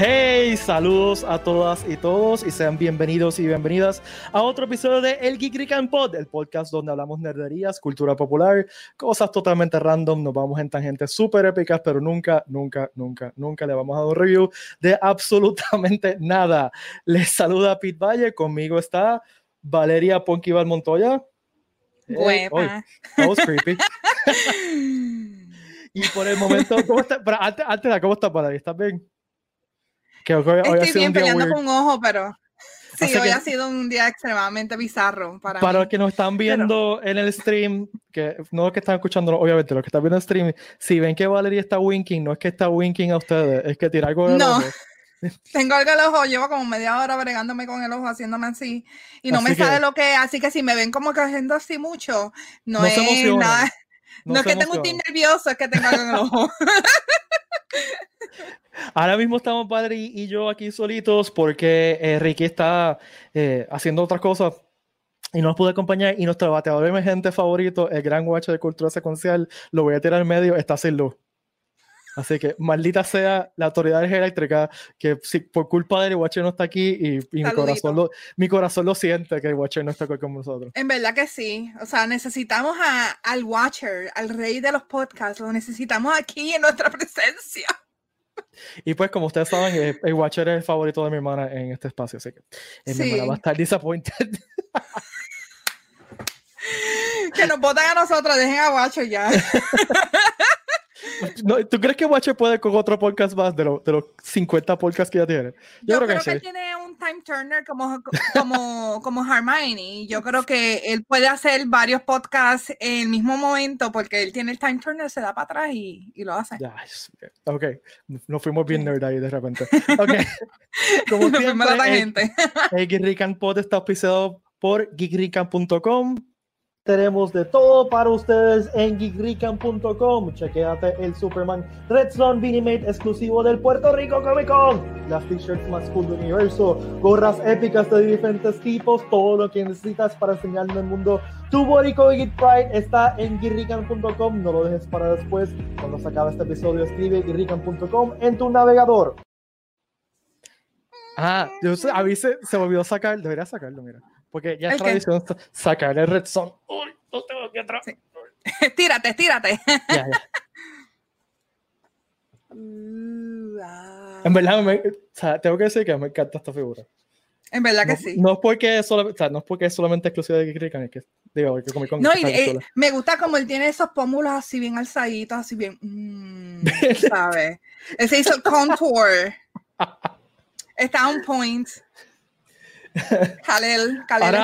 Hey, saludos a todas y todos y sean bienvenidos y bienvenidas a otro episodio de El Geek Rican Pod, el podcast donde hablamos nerderías, cultura popular, cosas totalmente random, nos vamos en tangentes súper épicas, pero nunca, nunca, nunca, nunca le vamos a dar un review de absolutamente nada. Les saluda Pete Valle, conmigo está Valeria Ponquival Montoya. Buena. that was creepy. y por el momento, ¿cómo está? Pero antes, antes ¿cómo estás, Valeria? ¿Estás bien? Que hoy, hoy Estoy ha sido bien peleando con un ojo, pero sí, Así hoy que, ha sido un día extremadamente bizarro para Para mí. los que nos están viendo pero... en el stream, que no los que están escuchando, obviamente, los que están viendo el stream, si ven que Valeria está winking, no es que está winking a ustedes, es que tira algo de No. Tengo algo en el ojo, llevo como media hora bregándome con el ojo, haciéndome así, y no así me que, sale lo que así que si me ven como que haciendo así mucho, no, no es nada. No, no es que tengo un team nervioso, es que tengo algo en el ojo. Ahora mismo estamos padre y yo aquí solitos porque eh, Ricky está eh, haciendo otras cosas y no nos pude acompañar. Y nuestro bateador emergente favorito, el gran guacho de cultura secuencial, lo voy a tirar en medio, está sin luz. Así que maldita sea la autoridad eléctrica que si, por culpa de él, el Watcher no está aquí y, y mi, corazón lo, mi corazón lo siente que el Watcher no está aquí con nosotros. En verdad que sí. O sea, necesitamos a, al Watcher, al rey de los podcasts, lo necesitamos aquí en nuestra presencia. Y pues, como ustedes saben, el, el Watcher es el favorito de mi hermana en este espacio, así que eh, sí. mi hermana va a estar disappointed. que nos votan a nosotros, dejen a Watcher ya. No, ¿Tú crees que Watcher puede con otro podcast más de, lo, de los 50 podcasts que ya tiene? Yo, Yo creo, creo, que, que él tiene un time turner como, como, como Hermione. Yo creo que él puede hacer varios podcasts en el mismo momento porque él tiene el time turner, se da para atrás y, y lo hace. Yes. Ok, nos fuimos bien nerd ahí de repente. Ok, como siempre, la gente. el, el Geek Rican Pod está auspiciado por geekrican.com tenemos de todo para ustedes en geekrican.com. Chequéate el Superman Red Zone Vinimate exclusivo del Puerto Rico Comic Con. Las t-shirts más cool del universo, gorras épicas de diferentes tipos, todo lo que necesitas para enseñarle al mundo tu Borico Geek Pride está en geekrican.com. No lo dejes para después. Cuando se acabe este episodio, escribe geekrican.com en tu navegador. Ah, yo a mí se, se me olvidó sacar, debería sacarlo, mira. Porque ya es tradición sacar el red zone. Uy, lo tengo aquí atrás. Sí. tírate, tírate. Ya, ya. Uh, ah. En verdad, me, o sea, tengo que decir que me encanta esta figura. En verdad que no, sí. No es porque, solo, o sea, no es, porque es solamente exclusiva de Geek es que, digo, que Comic Con No, y eh, me gusta como él tiene esos pómulos así bien alzaditos, así bien, mmm, ¿sabes? Ese hizo el contour. Está on point.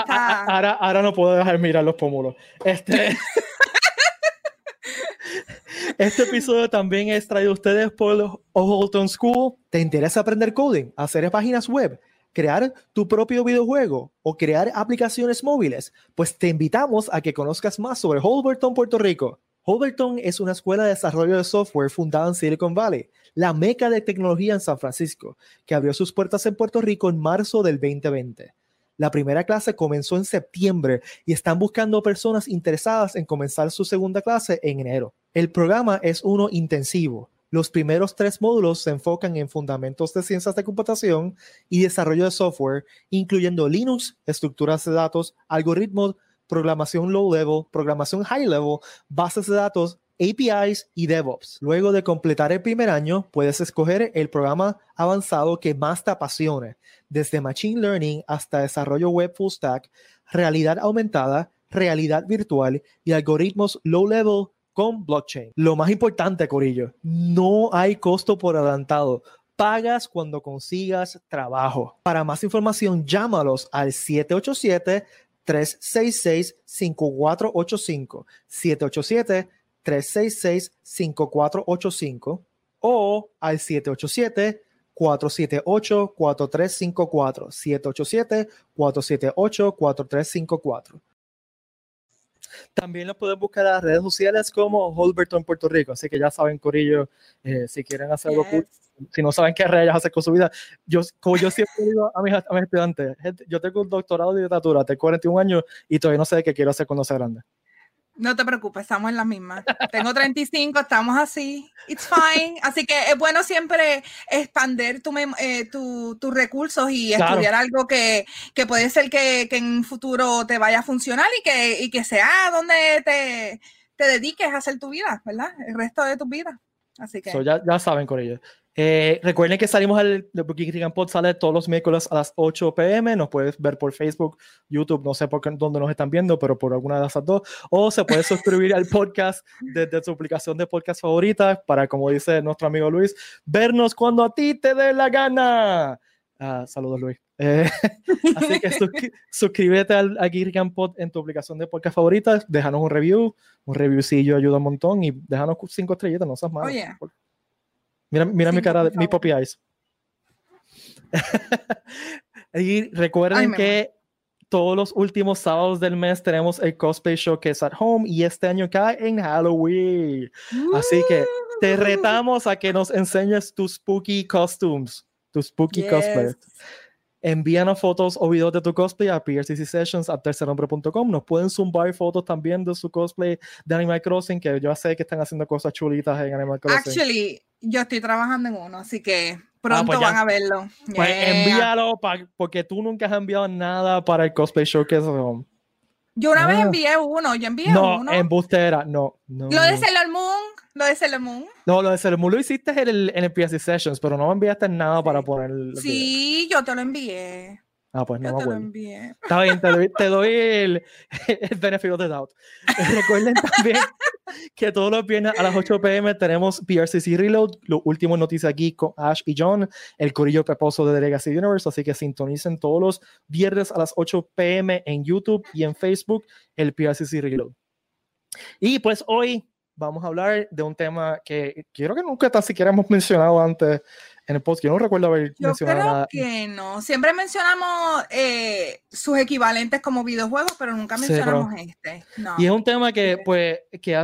Está... ahora, ahora, no puedo dejar mirar los pómulos. Este, este episodio también es traído a ustedes por Oholton School. ¿Te interesa aprender coding, hacer páginas web, crear tu propio videojuego o crear aplicaciones móviles? Pues te invitamos a que conozcas más sobre Holberton, Puerto Rico. Holberton es una escuela de desarrollo de software fundada en Silicon Valley, la meca de tecnología en San Francisco, que abrió sus puertas en Puerto Rico en marzo del 2020. La primera clase comenzó en septiembre y están buscando personas interesadas en comenzar su segunda clase en enero. El programa es uno intensivo. Los primeros tres módulos se enfocan en fundamentos de ciencias de computación y desarrollo de software, incluyendo Linux, estructuras de datos, algoritmos, programación low level, programación high level, bases de datos, APIs y DevOps. Luego de completar el primer año, puedes escoger el programa avanzado que más te apasione, desde Machine Learning hasta desarrollo web full stack, realidad aumentada, realidad virtual y algoritmos low level con blockchain. Lo más importante, Corillo, no hay costo por adelantado. Pagas cuando consigas trabajo. Para más información, llámalos al 787 366-5485, 787-366-5485 o al 787-478-4354, 787-478-4354. También lo pueden buscar en las redes sociales como Holberton Puerto Rico, así que ya saben, Corillo, eh, si quieren hacer algo cool, si no saben qué rayas hacer con su vida, yo, como yo siempre digo a mis, a mis estudiantes, yo tengo un doctorado de literatura, tengo 41 años y todavía no sé qué quiero hacer cuando sea grande. No te preocupes, estamos en la misma. Tengo 35, estamos así. It's fine. Así que es bueno siempre expandir tu, eh, tus recursos y estudiar algo que, que, puede ser que, que, en un futuro te vaya a funcionar y que, y que sea donde te, te dediques a hacer tu vida, ¿verdad? El resto de tu vida. Así que. ya, ya saben, con. Eh, recuerden que salimos al Booking Pod sale todos los miércoles a las 8 pm. Nos puedes ver por Facebook, YouTube, no sé por qué, dónde nos están viendo, pero por alguna de esas dos. O se puede suscribir al podcast desde su aplicación de podcast favorita para, como dice nuestro amigo Luis, vernos cuando a ti te dé la gana. Ah, saludos, Luis. Eh, así que suscríbete al, a Pod en tu aplicación de podcast favorita. Déjanos un review. Un reviewcillo ayuda un montón y déjanos cinco estrellitas, no seas malo. Mira, mira mi cara, mi poppy eyes. y recuerden que todos los últimos sábados del mes tenemos el cosplay show que es at home y este año cae en Halloween. Así que te retamos a que nos enseñes tus spooky costumes, tus spooky cosplay envíanos fotos o videos de tu cosplay a Sessions a tercernombre.com. Nos pueden zumbar fotos también de su cosplay de Animal Crossing, que yo sé que están haciendo cosas chulitas en Animal Crossing. Actually, yo estoy trabajando en uno, así que pronto ah, pues van a verlo. Pues envíalo, porque tú nunca has enviado nada para el cosplay showcase. Yo una vez ah. envié uno, yo envié uno. No, en bustera, no, no. Lo de Sailor Moon, lo de Sailor Moon. No, lo de Sailor Moon lo hiciste en el, en el PSC Sessions, pero no me enviaste nada para poner. Sí, yo te lo envié. Ah, pues no me acuerdo. Está bien, te doy, te doy el, el benefit de doubt. Recuerden también que todos los viernes a las 8 pm tenemos PRCC Reload, lo último noticias aquí con Ash y John, el corillo peposo de Legacy Universe, así que sintonicen todos los viernes a las 8 pm en YouTube y en Facebook el PRCC Reload. Y pues hoy vamos a hablar de un tema que quiero que nunca tan siquiera hemos mencionado antes en el post. Yo no recuerdo haber Yo mencionado creo nada. que no. Siempre mencionamos eh, sus equivalentes como videojuegos, pero nunca mencionamos este. Y es un tema que, pues, que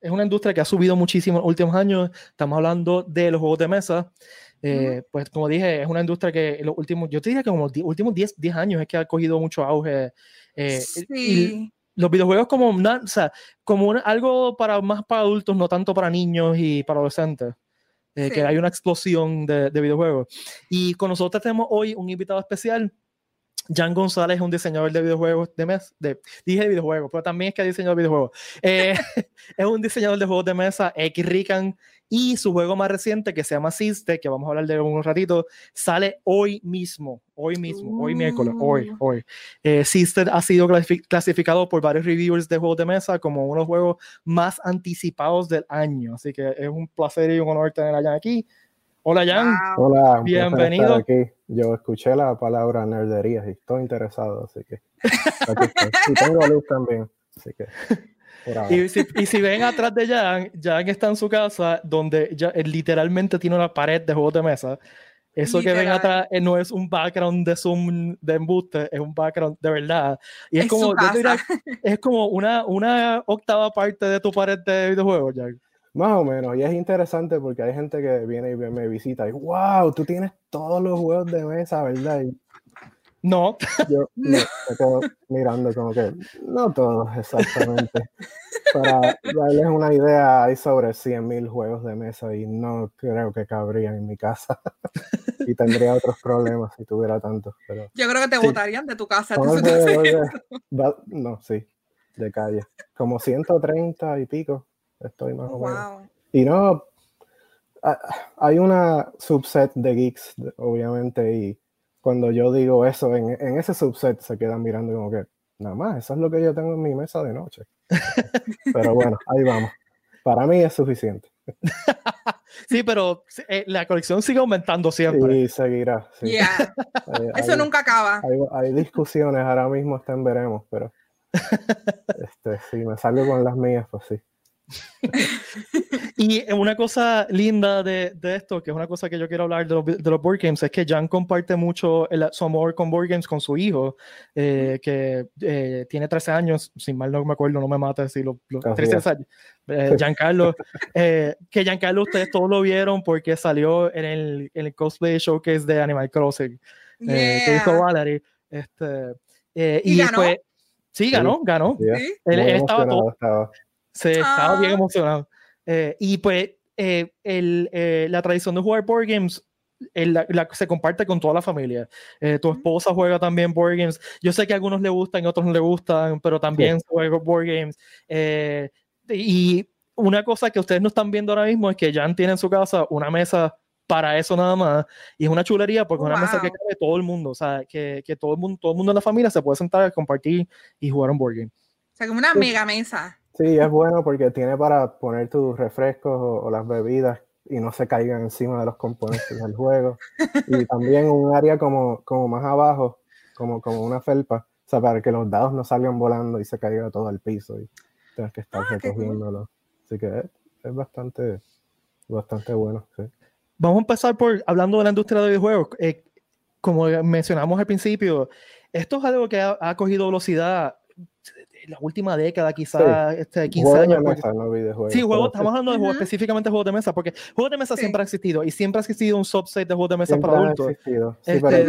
es una industria que ha subido muchísimo en los últimos años. Estamos hablando de los juegos de mesa. Eh, pues como dije, es una industria que en los últimos, yo te diría que como los últimos 10, 10 años es que ha cogido mucho auge. Eh, sí. Los videojuegos como, o sea, como algo para más para adultos, no tanto para niños y para adolescentes. Eh, que hay una explosión de, de, videojuegos. Y con nosotros tenemos hoy un invitado especial. Jan González es un diseñador de videojuegos de mesa, de, dije videojuegos, pero también es que ha diseñado videojuegos. Eh, es un diseñador de juegos de mesa, X Rican, y su juego más reciente, que se llama Siste, que vamos a hablar de un ratito, sale hoy mismo, hoy mismo, hoy miércoles, hoy, uh. hoy. Eh, ha sido clasificado por varios reviewers de juegos de mesa como uno de los juegos más anticipados del año. Así que es un placer y un honor tener a Jan aquí. Hola Jan. Hola. Bienvenido. Aquí. Yo escuché la palabra nerdería y estoy interesado, así que Y tengo luz también, así que... Y si, y si, ven atrás de Jan, Jan está en su casa donde ya, literalmente tiene una pared de juegos de mesa. Eso que ven atrás eh, no es un background de Zoom de embuste, es un background de verdad. Y es, como, es como una, una octava parte de tu pared de videojuegos, Jan. Más o menos, y es interesante porque hay gente que viene y me visita y wow, tú tienes todos los juegos de mesa, ¿verdad? Y no. Yo me, quedo mirando como que no todos exactamente. Para darles una idea, hay sobre 100.000 juegos de mesa y no creo que cabrían en mi casa. y tendría otros problemas si tuviera tantos. Pero... Yo creo que te botarían de tu casa. no, sí, de calle. Como 130 y pico estoy más o menos. Y no, hay una subset de geeks, obviamente, y cuando yo digo eso, en, en, ese subset se quedan mirando como que, nada más, eso es lo que yo tengo en mi mesa de noche. pero bueno, ahí vamos. Para mí es suficiente. sí, pero eh, la colección sigue aumentando siempre. Sí, seguirá. Sí. eso nunca acaba. Hay, hay, discusiones, ahora mismo están veremos, pero este, si me salgo con las mías, pues sí. y una cosa linda de, de, esto, que es una cosa que yo quiero hablar de los, de los board games, es que Jan comparte mucho el, su amor con board games con su hijo, eh, que eh, tiene 13 años, sin mal no me acuerdo, no me mata si lo, 13 años. Eh, Giancarlo, eh, que Giancarlo ustedes todos lo vieron porque salió en el, en el cosplay showcase de Animal Crossing, que hizo Valerie. Este, y, y ganó. Sí, ganó, ganó. Él, estaba todo. Se estaba bien ah. emocionado. Eh, y pues eh, el, eh, la tradición de jugar board games la, se comparte con toda la familia. tu esposa juega también board games. Yo sé que a algunos le gustan y a otros no le gustan, pero también juega board games. y una cosa que ustedes no están viendo ahora mismo es que Jan tiene en su casa una mesa para eso nada más. Y es una chulería porque es una mesa que cabe todo el mundo. O sea, que, que, todo, el mundo, todo el mundo en la familia se puede sentar a compartir y jugar un board game. O sea, como una mega mesa. Sí, es bueno porque tiene para poner tus refrescos o, las bebidas y no se caigan encima de los componentes del juego. Y también un área como, como más abajo, como, como una felpa, o sea, para que los dados no salgan volando y se caiga todo al piso y tengas que estar ah, recogiéndolo. Así que es, es, bastante, bastante bueno. Sí. Vamos a empezar por hablando de la industria de videojuegos. Eh, como mencionamos al principio, esto es algo que ha, cogido velocidad la última década, quizás este, 15 años. sí, juegos, estamos hablando de juegos, específicamente juegos de mesa, porque juegos de mesa siempre ha existido y siempre ha existido un subset de juegos de mesa para adultos. Este,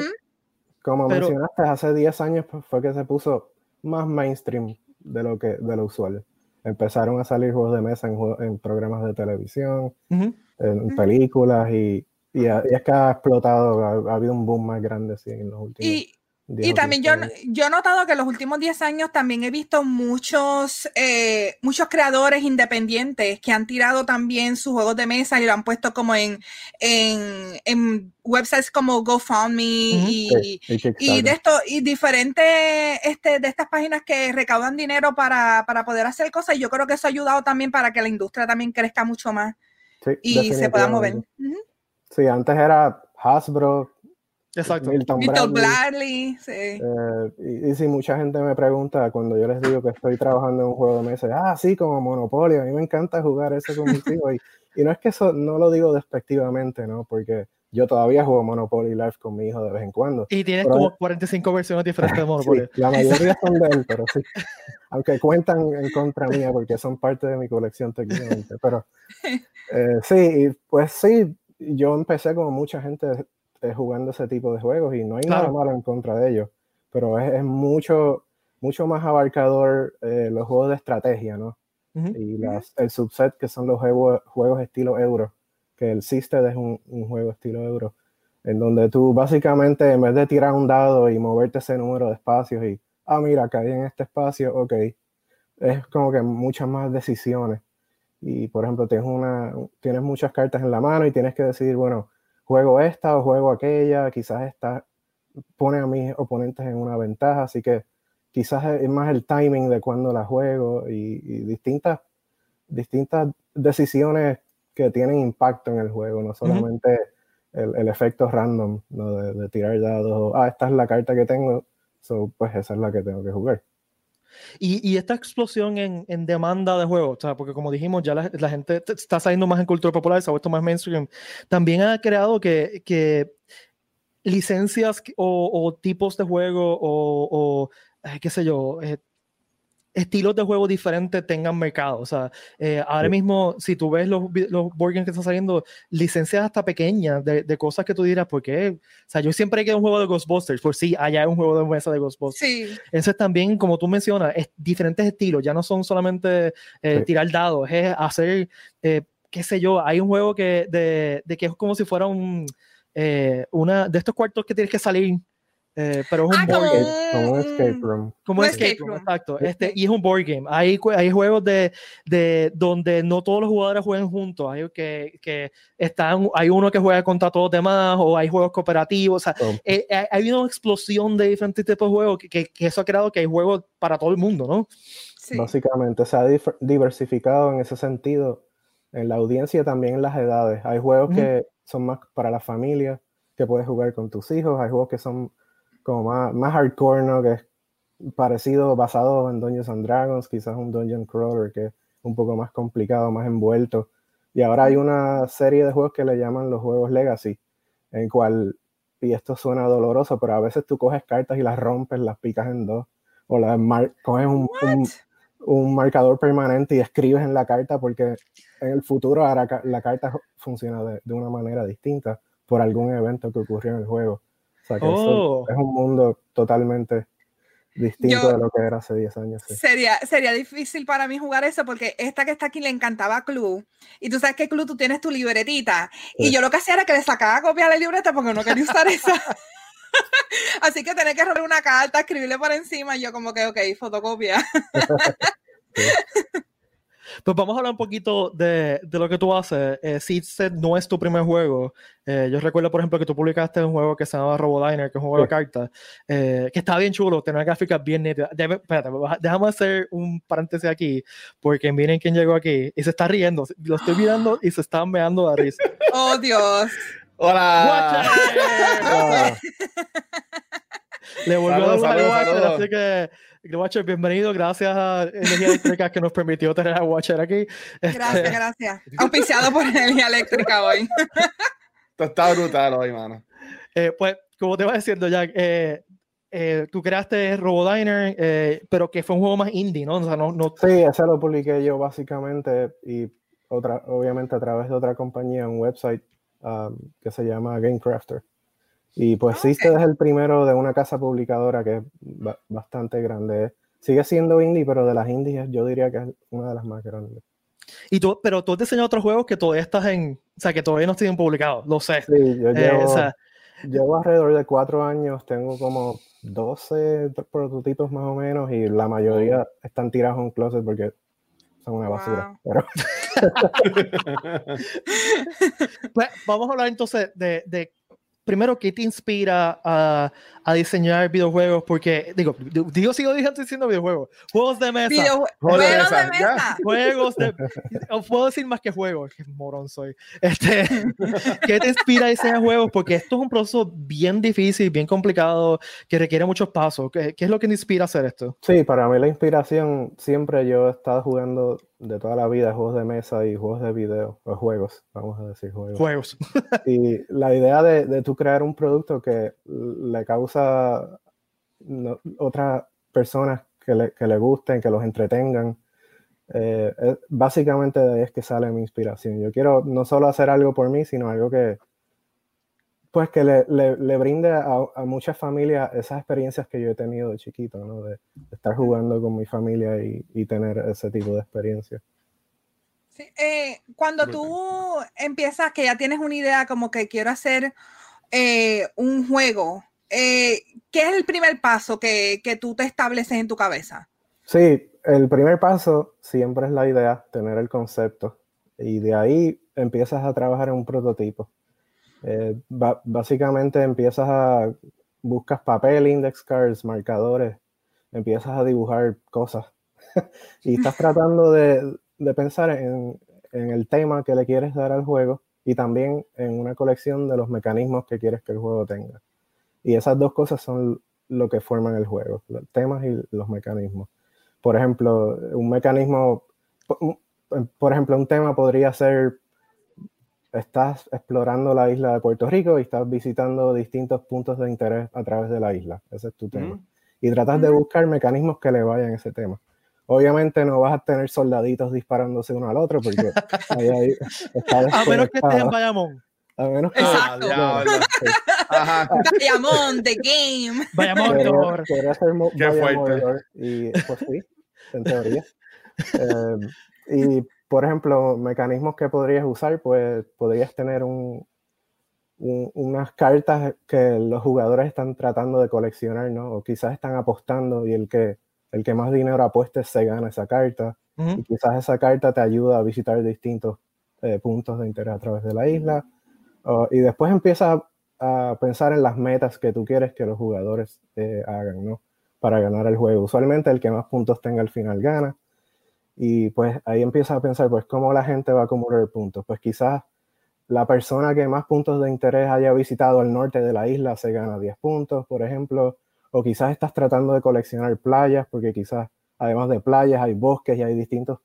como mencionaste, hace 10 años pues, fue que se puso más mainstream de lo que de lo usual. Empezaron a salir juegos de mesa en, en programas de televisión, en películas y, y, es que ha explotado, ha, habido un boom más grande sí, en los últimos. Y, y también yo, yo he notado que en los últimos 10 años también he visto muchos, eh, muchos creadores independientes que han tirado también sus juegos de mesa y lo han puesto como en, en, en websites como GoFundMe y, y, de esto, y diferentes este, de estas páginas que recaudan dinero para, para poder hacer cosas. Y yo creo que eso ha ayudado también para que la industria también crezca mucho más y se pueda mover. Sí, antes era Hasbro. Exacto. Milton, Bradley. sí. Eh, y, si mucha gente me pregunta cuando yo les digo que estoy trabajando en un juego de mesa, ah, sí, como Monopoly, a mí me encanta jugar eso con mis hijos. Y, y, no es que eso, no lo digo despectivamente, ¿no? Porque yo todavía juego Monopoly Live con mi hijo de vez en cuando. Y tienes como 45 versiones diferentes de Monopoly. la mayoría son de él, pero sí. Aunque cuentan en contra mía porque son parte de mi colección técnicamente. Pero eh, sí, pues sí, yo empecé como mucha gente jugando ese tipo de juegos y no hay nada malo en contra de ellos. Pero es, mucho, mucho más abarcador eh, los juegos de estrategia, ¿no? Y las, el subset que son los juegos, juegos estilo euro que el System es un, juego estilo euro, en donde tú básicamente en vez de tirar un dado y moverte ese número de espacios y, ah, mira, caí en este espacio, ok, es como que muchas más decisiones. Y por ejemplo, tienes, una, tienes muchas cartas en la mano y tienes que decidir, bueno, juego esta o juego aquella, quizás esta pone a mis oponentes en una ventaja, así que quizás es más el timing de cuando la juego y, y distintas, distintas decisiones que tienen impacto en el juego, no solamente el, efecto random ¿no? de, tirar dados, ah, esta es la carta que tengo, pues esa es la que tengo que jugar. Y, y esta explosión en, en, demanda de juegos, o sea, porque como dijimos, ya la, la, gente está saliendo más en cultura popular, se ha vuelto más mainstream, también ha creado que, que licencias o, o, tipos de juego o, o qué sé yo, eh, estilos de juego diferentes tengan mercado. O sea, eh, ahora mismo, si tú ves los, los board games que están saliendo, licencias hasta pequeñas de, de, cosas que tú dirás, ¿por qué? O sea, yo siempre he querido un juego de Ghostbusters, por si sí, allá hay un juego de mesa de Ghostbusters. Sí. Eso es también, como tú mencionas, es diferentes estilos, ya no son solamente eh, tirar dados, es hacer, eh, qué sé yo, hay un juego que, de, de que es como si fuera un, una de estos cuartos que tienes que salir eh, pero es un ah, board game. Como un escape room. Como un escape, room, exacto. Este, y es un board game. Hay, hay juegos de, de donde no todos los jugadores juegan juntos. Hay, que, que están, hay uno que juega contra todos los demás, o hay juegos cooperativos. O sea, oh. eh, hay una explosión de diferentes tipos de juegos que, que, eso ha creado que hay juegos para todo el mundo, ¿no? Sí. Básicamente, se ha diversificado en ese sentido. En la audiencia también en las edades. Hay juegos que son más para la familia, que puedes jugar con tus hijos. Hay juegos que son como más, más hardcore, ¿no? Que es parecido, basado en Dungeons and Dragons, quizás un Dungeon Crawler que es un poco más complicado, más envuelto. Y ahora hay una serie de juegos que le llaman los juegos Legacy, en cual, y esto suena doloroso, pero a veces tú coges cartas y las rompes, las picas en dos, o las coges un, un, marcador permanente y escribes en la carta porque en el futuro ahora la carta funciona de, de una manera distinta por algún evento que ocurrió en el juego. O sea que oh. es un mundo totalmente distinto de lo que era hace 10 años. Sería, sería difícil para mí jugar eso porque esta que está aquí le encantaba Clue. Y tú sabes que Clue tú tienes tu libretita. Y yo lo que hacía era que le sacaba copia a la libreta porque no quería usar esa. Así que tenía que robar una carta, escribirle por encima y yo como que, ok, fotocopia. Pues vamos a hablar un poquito de, de lo que tú haces. Eh, Seedset no es tu primer juego. Eh, yo recuerdo, por ejemplo, que tú publicaste un juego que se llama Robodiner, que es un juego de cartas, eh, que está bien chulo, tiene una gráfica bien nítida. espérate, déjame hacer un paréntesis aquí, porque miren quién llegó aquí y se está riendo. Lo estoy mirando y se está meando de risa. ¡Oh, Dios! ¡Hola! Le volvió a dar así que Watcher, bienvenido. Gracias a Energía Eléctrica que nos permitió tener a Watcher aquí. Gracias, este, gracias. Auspiciado por Energía Eléctrica hoy. Esto está brutal hoy, mano. Eh, pues, como te iba diciendo, Jack, eh, eh, tú creaste Robodiner, eh, pero que fue un juego más indie, ¿no? O sea, no, no... Sí, ese lo publiqué yo básicamente y otra, obviamente a través de otra compañía, un website um, que se llama GameCrafter. Y pues sí, este es el primero de una casa publicadora que es bastante grande. Sigue siendo indie, pero de las indies yo diría que es una de las más grandes. Y tú, pero tú has diseñado otros juegos que todavía estás en, o sea, que todavía no están publicados, lo sé. Sí, yo eh, llevo, alrededor de cuatro años, tengo como 12 prototipos más o menos y la mayoría están tirados en closet porque son una basura. pues vamos a hablar entonces de, de primero, ¿qué te inspira a, a, diseñar videojuegos? Porque, digo, digo, sigo diciendo videojuegos. Juegos de mesa. juegos de mesa. Juegos de Puedo decir más que juegos. Qué morón soy. Este, ¿Qué te inspira a diseñar juegos? Porque esto es un proceso bien difícil, bien complicado, que requiere muchos pasos. ¿Qué, qué es lo que te inspira a hacer esto? Sí, para mí la inspiración, siempre yo he estado jugando de toda la vida, juegos de mesa y juegos de video, o juegos, vamos a decir juegos. Juegos. y la idea de, de tú crear un producto que le causa otras personas que le, que le, gusten, que los entretengan, eh, básicamente de ahí es que sale mi inspiración. Yo quiero no solo hacer algo por mí, sino algo que, pues que le, le, brinde a, a, muchas familias esas experiencias que yo he tenido de chiquito, ¿no? De, estar jugando con mi familia y, y tener ese tipo de experiencia. Sí, eh, cuando tú empiezas, que ya tienes una idea como que quiero hacer eh, un juego, eh, ¿qué es el primer paso que, que tú te estableces en tu cabeza? Sí, el primer paso siempre es la idea, tener el concepto, y de ahí empiezas a trabajar en un prototipo eh, básicamente empiezas a, buscas papel, index cards, marcadores, empiezas a dibujar cosas y estás tratando de, de pensar en, en, el tema que le quieres dar al juego y también en una colección de los mecanismos que quieres que el juego tenga. Y esas dos cosas son lo que forman el juego, los temas y los mecanismos. Por ejemplo, un mecanismo, por ejemplo, un tema podría ser estás explorando la isla de Puerto Rico y estás visitando distintos puntos de interés a través de la isla. Ese es tu tema. Y tratas de buscar mecanismos que le vayan a ese tema. Obviamente no vas a tener soldaditos disparándose uno al otro porque ahí, ahí está A menos que estés en Bayamón. A menos que Exacto. Bayamón, The Game. Bayamón, podría, ser Qué fuerte. Y pues sí, en teoría. Eh, y por ejemplo, mecanismos que podrías usar, pues podrías tener un, unas cartas que los jugadores están tratando de coleccionar, ¿no? O quizás están apostando y el que, el que más dinero apueste se gana esa carta. Y quizás esa carta te ayuda a visitar distintos eh, puntos de interés a través de la isla. y después empiezas a, pensar en las metas que tú quieres que los jugadores eh, hagan, ¿no? Para ganar el juego. Usualmente el que más puntos tenga al final gana. Y pues ahí empiezas a pensar, pues, ¿cómo la gente va a acumular puntos? Pues quizás la persona que más puntos de interés haya visitado el norte de la isla se gana 10 puntos, por ejemplo. O quizás estás tratando de coleccionar playas, porque quizás además de playas hay bosques y hay distintos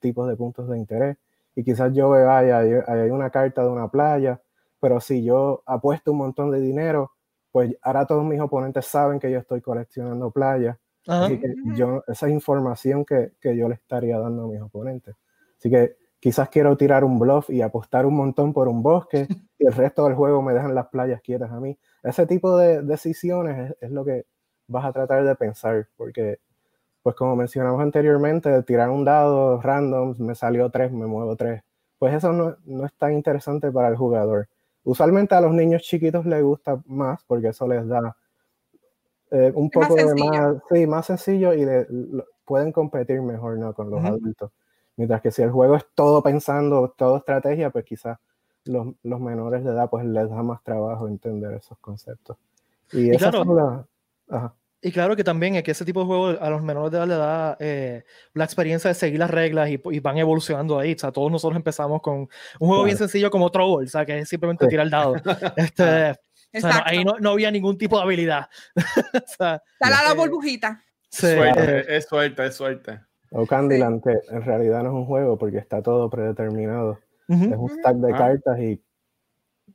tipos de puntos de interés. Y quizás yo vea, hay, hay una carta de una playa, pero si yo apuesto un montón de dinero, pues ahora todos mis oponentes saben que yo estoy coleccionando playas Así que yo, esa información que, que, yo le estaría dando a mis oponentes. Así que quizás quiero tirar un bluff y apostar un montón por un bosque y el resto del juego me dejan las playas quietas a mí. Ese tipo de decisiones es, lo que vas a tratar de pensar, porque, pues como mencionamos anteriormente, tirar un dado random, me salió tres, me muevo tres. Pues eso no, no es tan interesante para el jugador. Usualmente a los niños chiquitos les gusta más porque eso les da eh, un poco de más, sí, más sencillo y pueden competir mejor ¿no? con los adultos. Mientras que si el juego es todo pensando, todo estrategia, pues quizás los, los, menores de edad pues les da más trabajo entender esos conceptos. Y, claro, y claro que también es que ese tipo de juego a los menores de edad le da eh, la experiencia de seguir las reglas y, y, van evolucionando ahí. O sea, todos nosotros empezamos con un juego bien sencillo como Trouble, o sea, que es simplemente tirar el dado. Este, o sea, ahí no, no, había ningún tipo de habilidad. o sea, Dale la burbujita. Suerte, es suerte, es suerte. O Candyland, que en realidad no es un juego porque está todo predeterminado. Es un stack de ah. cartas y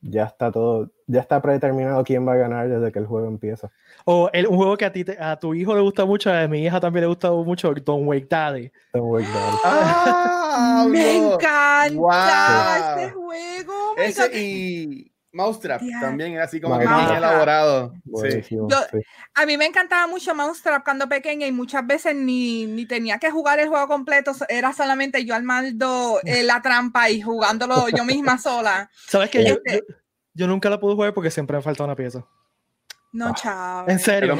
ya está todo, ya está predeterminado quién va a ganar desde que el juego empieza. O el, un juego que a ti, a tu hijo le gusta mucho, a mi hija también le gusta mucho, Don't Wake Daddy. Don't Wake Daddy. Ah, me encanta este juego. Ese y Mousetrap también es así como que bien elaborado. A mí me encantaba mucho Mousetrap cuando pequeña y muchas veces ni, ni, tenía que jugar el juego completo, era solamente yo al maldo eh, la trampa y jugándolo yo misma sola. ¿Sabes que este yo, yo, nunca la pude jugar porque siempre me falta una pieza? No, ah. chao. En serio.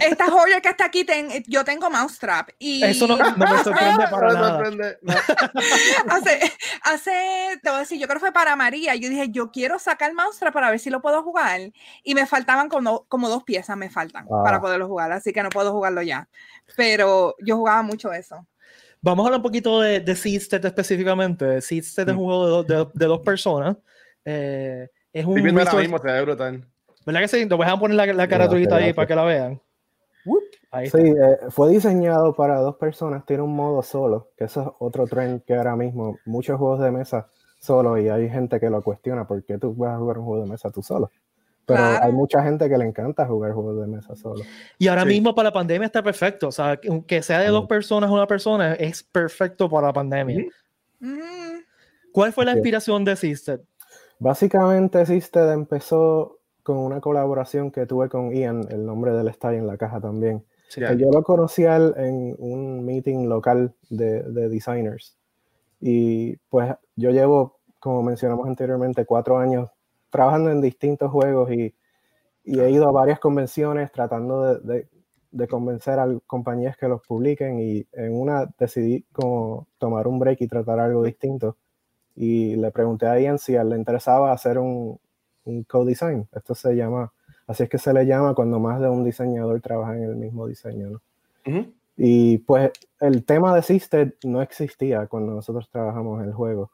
Esta joya que está aquí, yo tengo Mousetrap. Y... Eso no, me sorprende para nada. hace, hace, te voy a decir, yo creo que fue para María. Yo dije, yo quiero sacar Mousetrap para ver si lo puedo jugar. Y me faltaban como, como dos piezas, me faltan para ah. poderlo jugar. Así que no puedo jugarlo ya. Pero yo jugaba mucho eso. Vamos a hablar un poquito de, de Seedstead específicamente. Seedstead es un juego de, de, de dos personas. Eh, es un ahora mismo, se ve brutal. ¿Verdad que sí? Te voy a poner la, la ahí para que la vean. sí, eh, fue diseñado para dos personas, tiene un modo solo, que eso es otro trend que ahora mismo muchos juegos de mesa solo y hay gente que lo cuestiona, ¿por qué tú vas a jugar un juego de mesa tú solo? Pero hay mucha gente que le encanta jugar juegos de mesa solo. Y ahora mismo para la pandemia está perfecto. O sea, que sea de dos personas una persona es perfecto para la pandemia. ¿Cuál fue la inspiración de System? Básicamente System empezó con una colaboración que tuve con Ian, el nombre del está en la caja también. Yo lo conocí en un meeting local de, designers. Y pues yo llevo, como mencionamos anteriormente, cuatro años trabajando en distintos juegos y, he ido a varias convenciones tratando de, de, convencer a compañías que los publiquen y en una decidí como tomar un break y tratar algo distinto. Y le pregunté a Ian si a él le interesaba hacer un, un co-design. Esto se llama, así es que se le llama cuando más de un diseñador trabaja en el mismo diseño. ¿no? Y pues el tema de System no existía cuando nosotros trabajamos en el juego.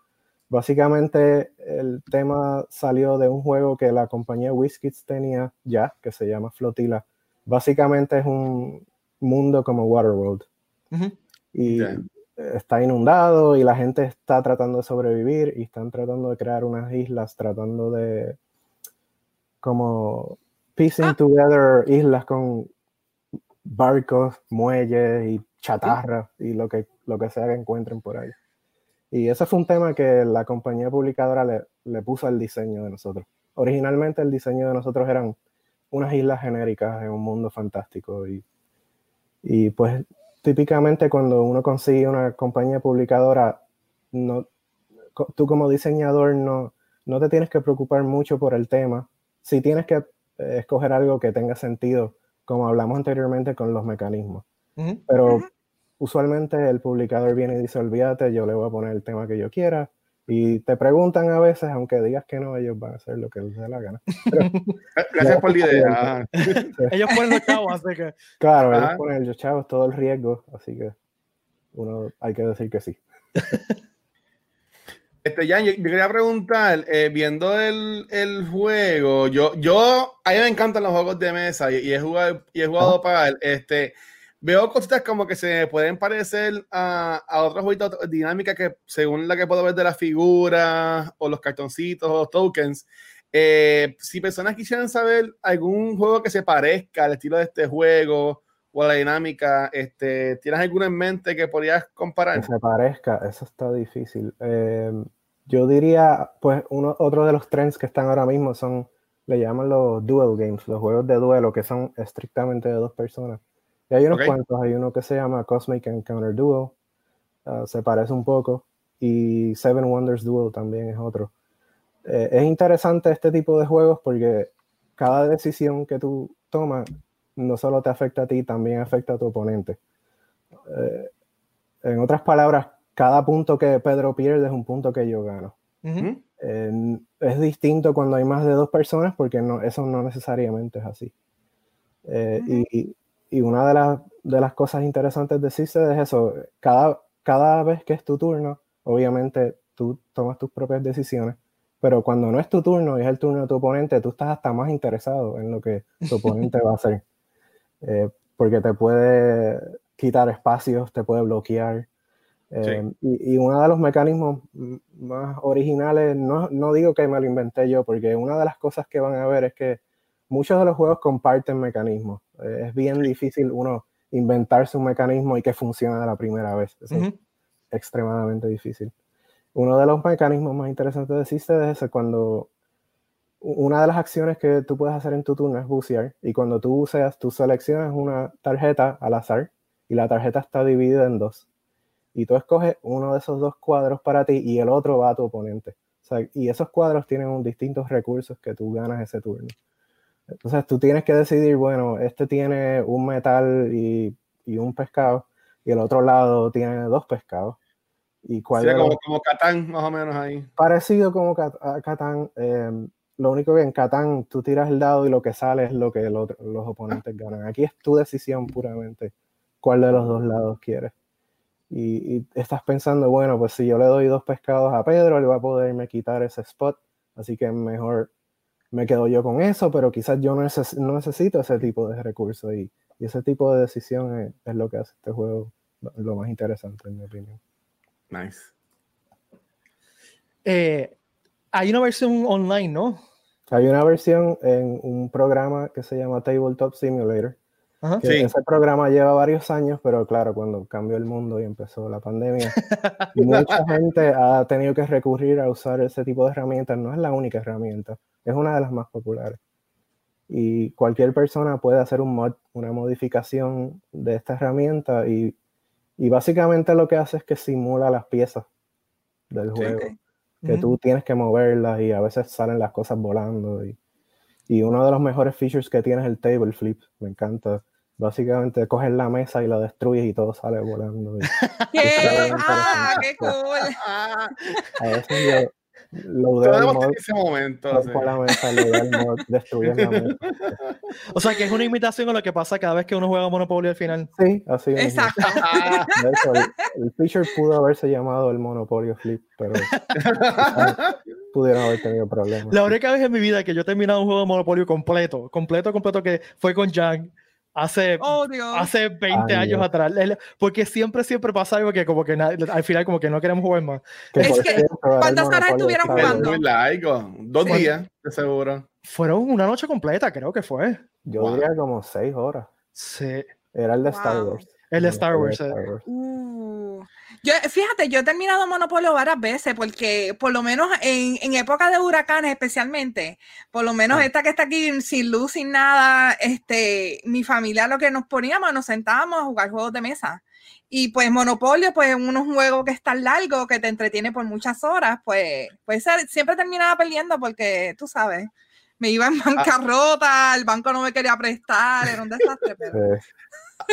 Básicamente el tema salió de un juego que la compañía WizKids tenía ya, que se llama Flotilla. Básicamente es un mundo como Waterworld. Y está inundado y la gente está tratando de sobrevivir y están tratando de crear unas islas, tratando de como piecing ah. together islas con barcos, muelles y chatarra y lo que, lo que sea que encuentren por ahí. Y ese fue un tema que la compañía publicadora le, le puso al diseño de nosotros. Originalmente el diseño de nosotros eran unas islas genéricas en un mundo fantástico y, y pues típicamente cuando uno consigue una compañía publicadora, no, tú como diseñador no, no te tienes que preocupar mucho por el tema, si tienes que eh, escoger algo que tenga sentido, como hablamos anteriormente con los mecanismos. Pero usualmente el publicador viene y dice, olvídate, yo le voy a poner el tema que yo quiera. Y te preguntan a veces, aunque digas que no, ellos van a hacer lo que les dé la gana. Gracias por la idea. ellos ponen los chavos, así que. Claro, ellos ponen los chavos todo el riesgo, así que uno hay que decir que sí. Este, Jan, yo, quería preguntar, eh, viendo el, el, juego, yo, yo, a mí me encantan los juegos de mesa y, he jugado, y he jugado para él. Este, veo cositas como que se pueden parecer a, a otros juegos dinámicas que según la que puedo ver de las figuras o los cartoncitos o los tokens. Eh, si personas quisieran saber algún juego que se parezca al estilo de este juego o a la dinámica, este, ¿tienes alguno en mente que podrías comparar? Que se parezca, eso está difícil. Eh, yo diría, pues, uno, otro de los trends que están ahora mismo son le llaman los duel games, los juegos de duelo que son estrictamente de dos personas. Y hay unos cuantos, hay uno que se llama Cosmic Encounter Duel, ah, se parece un poco, y Seven Wonders Duel también es otro. Eh, es interesante este tipo de juegos porque cada decisión que tú tomas no solo te afecta a ti, también afecta a tu oponente. Eh, en otras palabras, cada punto que Pedro pierde es un punto que yo gano. es distinto cuando hay más de dos personas porque no, eso no necesariamente es así. Eh, y, y, una de, las, de las cosas interesantes de CISE es eso, cada, cada vez que es tu turno, obviamente tú tomas tus propias decisiones, pero cuando no es tu turno y es el turno de tu oponente, tú estás hasta más interesado en lo que tu oponente va a hacer. Eh, porque te puede quitar espacios, te puede bloquear. Eh, y, uno de los mecanismos más originales, no, no, digo que me lo inventé yo, porque una de las cosas que van a ver es que muchos de los juegos comparten mecanismos. Eh, es bien difícil uno inventarse un mecanismo y que funcione a la primera vez. Es extremadamente difícil. Uno de los mecanismos más interesantes de System es cuando una de las acciones que tú puedes hacer en tu turno es bucear y cuando tú buceas, tú seleccionas una tarjeta al azar y la tarjeta está dividida en dos. Y tú escoges uno de esos dos cuadros para ti y el otro va a tu oponente. y esos cuadros tienen un, distintos recursos que tú ganas ese turno. Entonces tú tienes que decidir, bueno, este tiene un metal y, y un pescado y el otro lado tiene dos pescados. ¿Y cuál como, como Catán, más o menos ahí. Parecido como Catán. Eh, lo único que en Catán tú tiras el dado y lo que sale es lo que los oponentes ganan. Aquí es tu decisión puramente cuál de los dos lados quieres. Y, estás pensando, bueno, pues si yo le doy dos pescados a Pedro, él va a poderme quitar ese spot, así que mejor me quedo yo con eso, pero quizás yo no, necesito ese tipo de recursos y, ese tipo de decisión es, lo que hace este juego lo más interesante, en mi opinión. Nice. Eh, hay una versión online, ¿no? Hay una versión en un programa que se llama Tabletop Simulator. Ese programa lleva varios años, pero claro, cuando cambió el mundo y empezó la pandemia, mucha gente ha tenido que recurrir a usar ese tipo de herramientas. No es la única herramienta, es una de las más populares. Y cualquier persona puede hacer un mod, una modificación de esta herramienta y, y básicamente lo que hace es que simula las piezas del juego que tú tienes que moverlas y a veces salen las cosas volando. Y, y, uno de los mejores features que tiene es el table flip, me encanta. Básicamente coges la mesa y la destruyes y todo sale volando. ¿Qué? ¡Ah, qué cool! A veces lo en ese momento. O sea, que es una imitación a lo que pasa cada vez que uno juega Monopoly al final. Sí, así es. Exacto. el, feature pudo haberse llamado el Monopoly Flip, pero pudieron haber tenido problemas. La única vez en mi vida que yo he terminado un juego de Monopoly completo, completo, completo, que fue con Jan hace, oh, hace 20 años atrás. Porque siempre, siempre pasa algo que como que al final como que no queremos jugar más. Es que, ¿cuántas horas estuvieron jugando? Muy largo. Dos días, de seguro. Fueron una noche completa, creo que fue. Yo diría como seis horas. Sí. Era el de Star Wars. El de Star Wars. Uh. Yo, fíjate, yo he terminado Monopolio varias veces porque por lo menos en, en época de huracanes especialmente, por lo menos ah. esta que está aquí sin luz, sin nada, este, mi familia lo que nos poníamos, nos sentábamos a jugar juegos de mesa. Y pues Monopolio, pues unos juegos que es tan largo, que te entretiene por muchas horas, pues, pues siempre terminaba perdiendo porque, tú sabes, me iba en ah. bancarrota, el banco no me quería prestar, era un desastre. Pero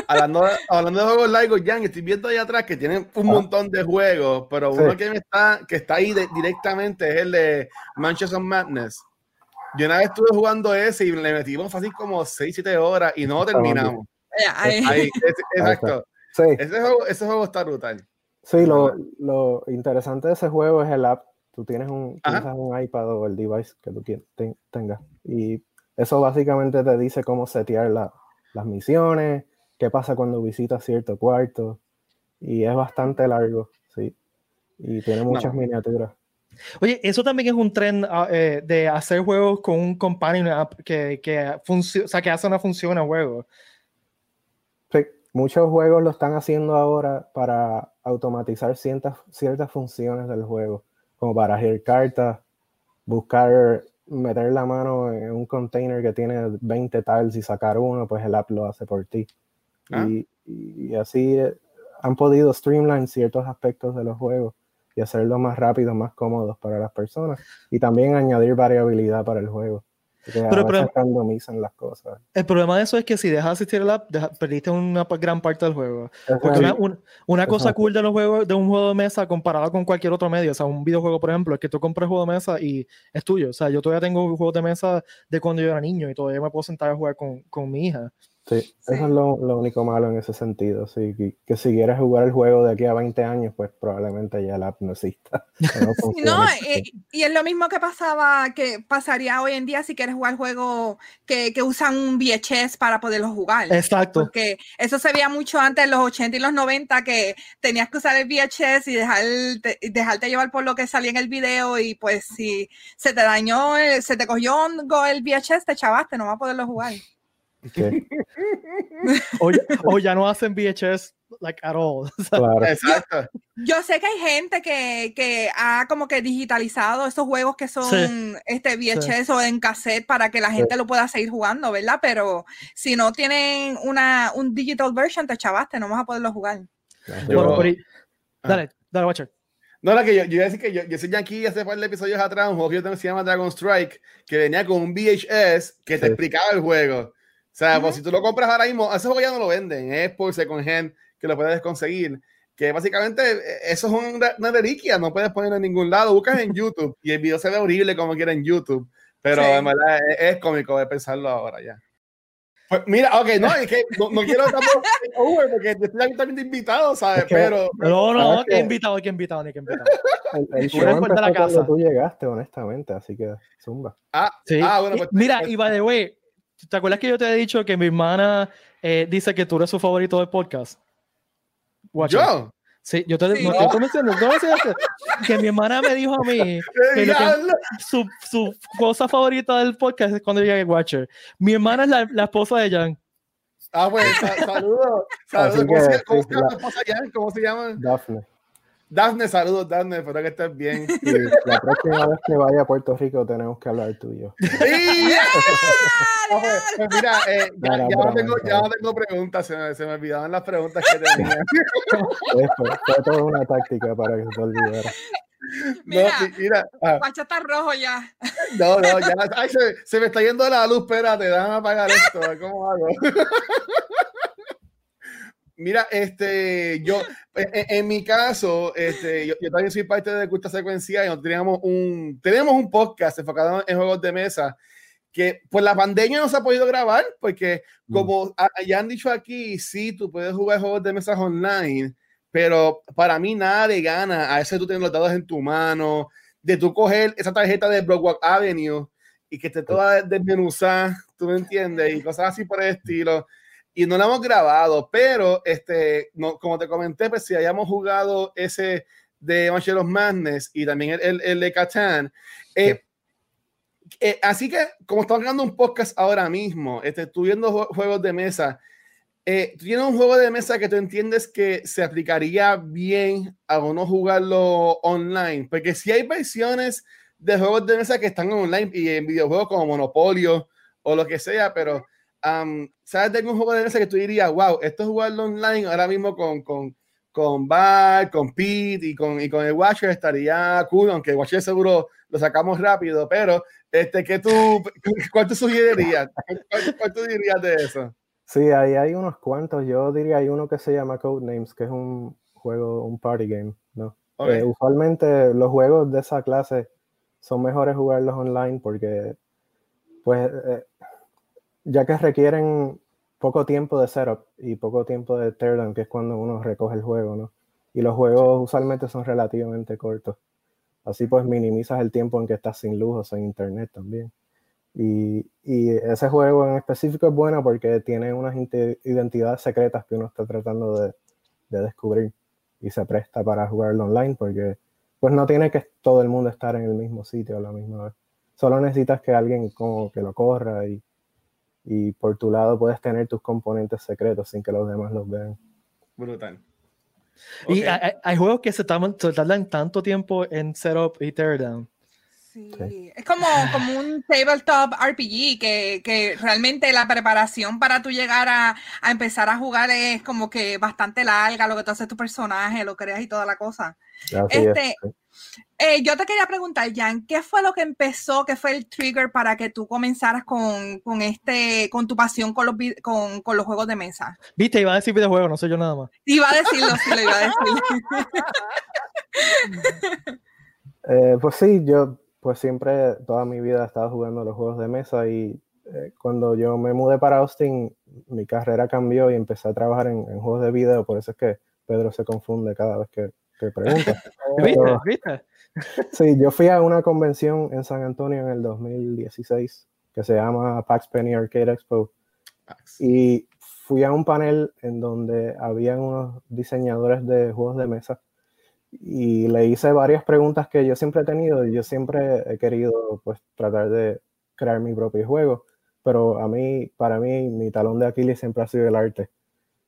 hablando, hablando de juegos largos, Jan, estoy viendo ahí atrás que tienen un ah. montón de juegos, pero uno que, está, que está ahí directamente es el de Manchester Madness. Yo una vez estuve jugando ese y le metimos fácil como 6, 7 horas y no terminamos. Ahí, exacto. Ese, juego, ese juego está brutal. Sí, lo, lo, interesante de ese juego es el app. Tú tienes un, un iPad o el device que tú tengas. Y eso básicamente te dice cómo setear la, las misiones, qué pasa cuando visitas cierto cuarto. Y es bastante largo, sí. Y tiene muchas miniaturas. Oye, eso también es un tren ah, eh, de hacer juegos con un companion app que, que, o sea, que hace una función a juego. Sí, muchos juegos lo están haciendo ahora para automatizar ciertas, ciertas funciones del juego, como para girar cartas, buscar meter la mano en un container que tiene 20 tiles y sacar uno, pues el app lo hace por ti. Ah. Y, y, así eh, han podido streamline ciertos aspectos de los juegos y hacerlos más rápidos, más cómodos para las personas y también añadir variabilidad para el juego. Pero, las cosas. El problema de eso es que si dejas asistir el app, perdiste una gran parte del juego. Porque una, cosa cool de los juegos, de un juego de mesa comparado con cualquier otro medio, o sea, un videojuego, por ejemplo, es que tú compras juego de mesa y es tuyo. O sea, yo todavía tengo juegos de mesa de cuando yo era niño y todavía me puedo sentar a jugar con, con mi hija. Sí, eso es lo, lo, único malo en ese sentido. Sí, que, si quieres jugar el juego de aquí a 20 años, pues probablemente ya la app no exista. No, eh, y, es lo mismo que pasaba, que pasaría hoy en día si quieres jugar juegos que, que usan un VHS para poderlo jugar. Exacto. Porque eso se veía mucho antes en los 80 y los 90, que tenías que usar el VHS y dejar, dejarte llevar por lo que salía en el video y pues si se te dañó, se te cogió el VHS, te chavaste, no vas a poderlo jugar. o, ya, no hacen VHS like at all. Exacto. Yo, sé que hay gente que, que, ha como que digitalizado esos juegos que son este VHS o en cassette para que la gente lo pueda seguir jugando, ¿verdad? Pero si no tienen una un digital version, te chavaste, no vas a poderlo jugar. dale, dale, Watcher. No, la que yo, yo iba a decir que yo, yo soy aquí hace par de episodios atrás, un juego que yo tengo que se llama Dragon Strike, que venía con un VHS que te explicaba el juego. O sea, pues si tú lo compras ahora mismo, ese juego ya no lo venden, es por Second Hand que lo puedes conseguir. Que básicamente eh, eso es una reliquia, no puedes ponerlo en ningún lado. Buscas en YouTube y el video se ve horrible como quiera en YouTube, pero en verdad es, cómico de pensarlo ahora ya. Pues mira, ok, no, es que no, quiero tampoco porque estoy también de invitado, ¿sabes? pero. No, no, que invitado, que invitado, ni que invitado. El, el show de la casa. tú llegaste, honestamente, así que zumba. Ah, sí. Ah, bueno, pues, Mira, pues y by the way, ¿Te acuerdas que yo te he dicho que mi hermana eh, dice que tú eres su favorito del podcast? ¿Yo? Sí, yo te, sí. no, tú mencionas, que mi hermana me dijo a mí que, su, su, cosa favorita del podcast es cuando llega Watcher. Mi hermana es la, la esposa de Jan. Ah, bueno, saludos. Saludos. ¿Cómo, se, cómo, Jan? ¿Cómo se llama? Daphne. Dafne, saludos, Dafne, espero que estés bien. la próxima vez que vaya a Puerto Rico tenemos que hablar tú y yo. ¡Sí! Pues, mira, eh, ya, no, ya, no tengo, ya, no tengo, preguntas, se me, se me, olvidaban las preguntas que tenía. Fue, fue toda una táctica para que se olvidara. Mira, no, mira ah. está rojo ya. No, no, ya. Ay, se, se, me está yendo la luz, espérate, déjame apagar esto, ¿cómo hago? Mira, este, yo, en, mi caso, este, yo, también soy parte de Culta Secuencia y nosotros teníamos un, tenemos un podcast enfocado en juegos de mesa que por la pandemia no se ha podido grabar porque mm. como ya han dicho aquí, sí, tú puedes jugar juegos de mesa online, pero para mí nada de gana a ese tú tienes los dados en tu mano, de tú coger esa tarjeta de Broadwalk Avenue y que te toda desmenuzada, tú me entiendes, y cosas así por el estilo y no lo hemos grabado, pero este, no, como te comenté, pues si hayamos jugado ese de of Madness y también el, el, de Catan, eh, eh, así que como estamos grabando un podcast ahora mismo, este, viendo juegos de mesa, eh, tú tienes un juego de mesa que tú entiendes que se aplicaría bien a uno jugarlo online, porque si hay versiones de juegos de mesa que están online y en videojuegos como Monopolio o lo que sea, pero ¿sabes de algún juego de mesa que tú dirías, wow, esto es jugarlo online ahora mismo con, con, con Bar, con Pete y con, y con el Watcher estaría cool, aunque el Watcher seguro lo sacamos rápido, pero este, ¿qué tú, ¿cuál tú sugerirías? ¿Cuál, tú dirías de eso? Sí, ahí hay unos cuantos. Yo diría hay uno que se llama Codenames, que es un juego, un party game, ¿no? Eh, usualmente los juegos de esa clase son mejores jugarlos online porque pues eh, ya que requieren poco tiempo de setup y poco tiempo de teardown, que es cuando uno recoge el juego, ¿no? Y los juegos usualmente son relativamente cortos. Así pues minimizas el tiempo en que estás sin luz o sin internet también. Y, y, ese juego en específico es bueno porque tiene unas identidades secretas que uno está tratando de, de, descubrir y se presta para jugarlo online porque pues no tiene que todo el mundo estar en el mismo sitio a la misma vez. Solo necesitas que alguien como que lo corra y, y por tu lado puedes tener tus componentes secretos sin que los demás los vean. Brutal. Y hay, hay, juegos que se, tardan tanto tiempo en setup y teardown. Sí, es como, como un tabletop RPG que, que, realmente la preparación para tú llegar a, a, empezar a jugar es como que bastante larga, lo que tú haces tu personaje, lo creas y toda la cosa. este, eh, yo te quería preguntar, Jan, ¿qué fue lo que empezó, qué fue el trigger para que tú comenzaras con, con este, con tu pasión con los, con, con los juegos de mesa? Viste, iba a decir videojuegos, no sé yo nada más. Iba a decirlo, sí, lo iba a decir. eh, pues sí, yo pues siempre, toda mi vida he estado jugando los juegos de mesa y eh, cuando yo me mudé para Austin, mi carrera cambió y empecé a trabajar en, juegos de video, por eso es que Pedro se confunde cada vez que, pregunta. ¿Viste? sí, yo fui a una convención en San Antonio en el 2016 que se llama Pax Penny Arcade Expo. Y fui a un panel en donde habían unos diseñadores de juegos de mesa. Y le hice varias preguntas que yo siempre he tenido y yo siempre he querido pues tratar de crear mi propio juego, pero a mí, para mí, mi talón de Aquiles siempre ha sido el arte.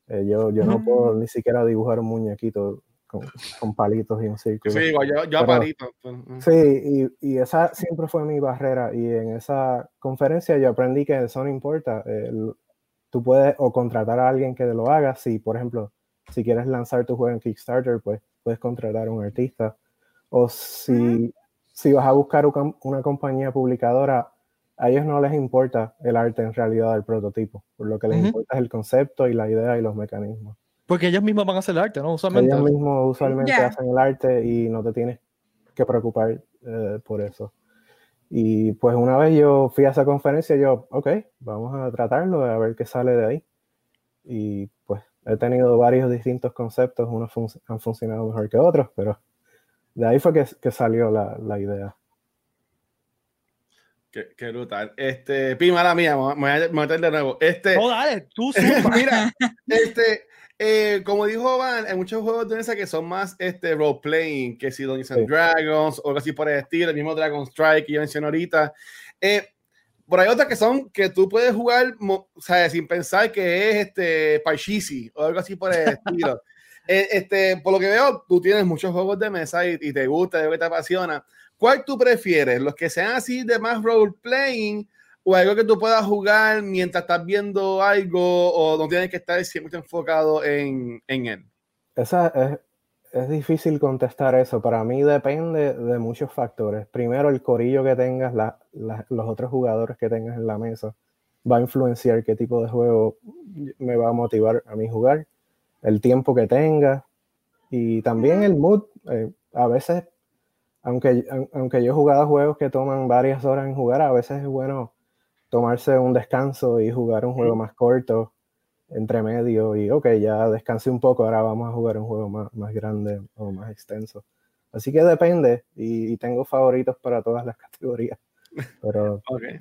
Eh, yo, yo no puedo ni siquiera dibujar un muñequito con, con palitos y un círculo. Sí, yo, yo palitos. Pues, sí, y, y, esa siempre fue mi barrera y en esa conferencia yo aprendí que eso no importa. tú puedes o contratar a alguien que lo haga, si por ejemplo, si quieres lanzar tu juego en Kickstarter, pues puedes contratar a un artista. O si, si vas a buscar una compañía publicadora, a ellos no les importa el arte en realidad del prototipo, por lo que les importa es el concepto y la idea y los mecanismos. Porque ellos mismos van a hacer el arte, ¿no? Usualmente. Ellos mismos usualmente hacen el arte y no te tienes que preocupar eh, por eso. Y pues una vez yo fui a esa conferencia, yo, ok, vamos a tratarlo, a ver qué sale de ahí. Y pues he tenido varios distintos conceptos, unos han funcionado mejor que otros, pero de ahí fue que, que salió la, la, idea. Qué, qué, brutal. Este, Pima, la mía, me voy a meter de nuevo. Este, no, dale, tú Mira, este, eh, como dijo Van, hay muchos juegos de mesa que son más este, role-playing, que si Dungeons and Dragons o algo así por el estilo, el mismo Dragon Strike que yo mencioné ahorita. Eh, por ahí otras que son que tú puedes jugar o sea, sin pensar que es este Pachisi o algo así por el estilo. Eh, este, por lo que veo, tú tienes muchos juegos de mesa y, te gusta, y te apasiona. ¿Cuál tú prefieres? ¿Los que sean así de más role playing o algo que tú puedas jugar mientras estás viendo algo o no tienes que estar siempre enfocado en, en él? Esa es, es difícil contestar eso. Para mí depende de muchos factores. Primero, el corillo que tengas, los otros jugadores que tengas en la mesa, va a influenciar qué tipo de juego me va a motivar a mí jugar, el tiempo que tenga y también el mood. Eh, a veces, aunque, aunque yo he jugado juegos que toman varias horas en jugar, a veces es bueno tomarse un descanso y jugar un juego más corto entre medio y ok, ya descansé un poco, ahora vamos a jugar un juego más, más grande o más extenso. Así que depende y, tengo favoritos para todas las categorías. Pero... okay.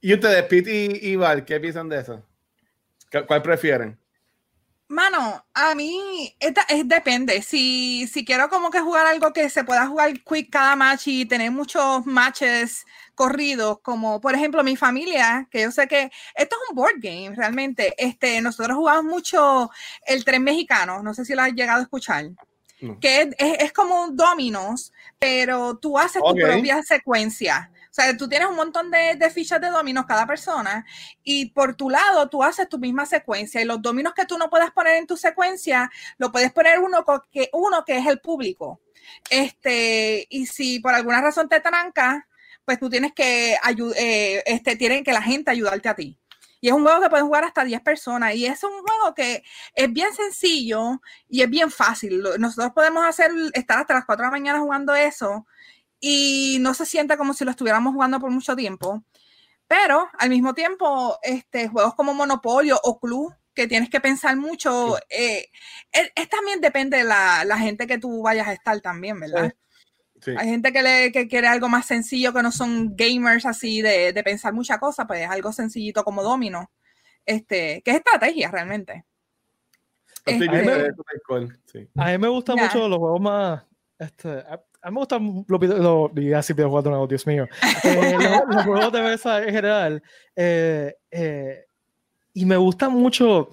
¿Y ustedes, Pete y, Val, qué piensan de eso? ¿Cuál prefieren? Mano, a mí es, depende. Si, si quiero como que jugar algo que se pueda jugar quick cada match y tener muchos matches corridos, como por ejemplo mi familia, que yo sé que esto es un board game realmente. Este, nosotros jugamos mucho el tren mexicano, no sé si lo has llegado a escuchar. Que es, es, como un dominos, pero tú haces tu propia secuencia. O sea, tú tienes un montón de, de, fichas de dominos cada persona y por tu lado tú haces tu misma secuencia y los dominos que tú no puedes poner en tu secuencia, lo puedes poner uno que, uno que es el público. Este, y si por alguna razón te tranca, pues tú tienes que eh, este, tienen que la gente ayudarte a ti. Y es un juego que pueden jugar hasta 10 personas. Y es un juego que es bien sencillo y es bien fácil. Nosotros podemos hacer, estar hasta las 4 de la mañana jugando eso y no se siente como si lo estuviéramos jugando por mucho tiempo. Pero al mismo tiempo, este, juegos como Monopolio o Club, que tienes que pensar mucho, eh, es, también depende de la, la, gente que tú vayas a estar también, ¿verdad? Hay gente que, le, que quiere algo más sencillo, que no son gamers así de, de pensar mucha cosa, pues algo sencillito como domino, este, que es estrategia realmente. Este, a, mí me, gustan mucho los juegos más, este, a mí me gustan los videos, y así videojuegos nuevo, Dios mío. Eh, los, juegos de mesa en general. Eh, eh, y me gusta mucho,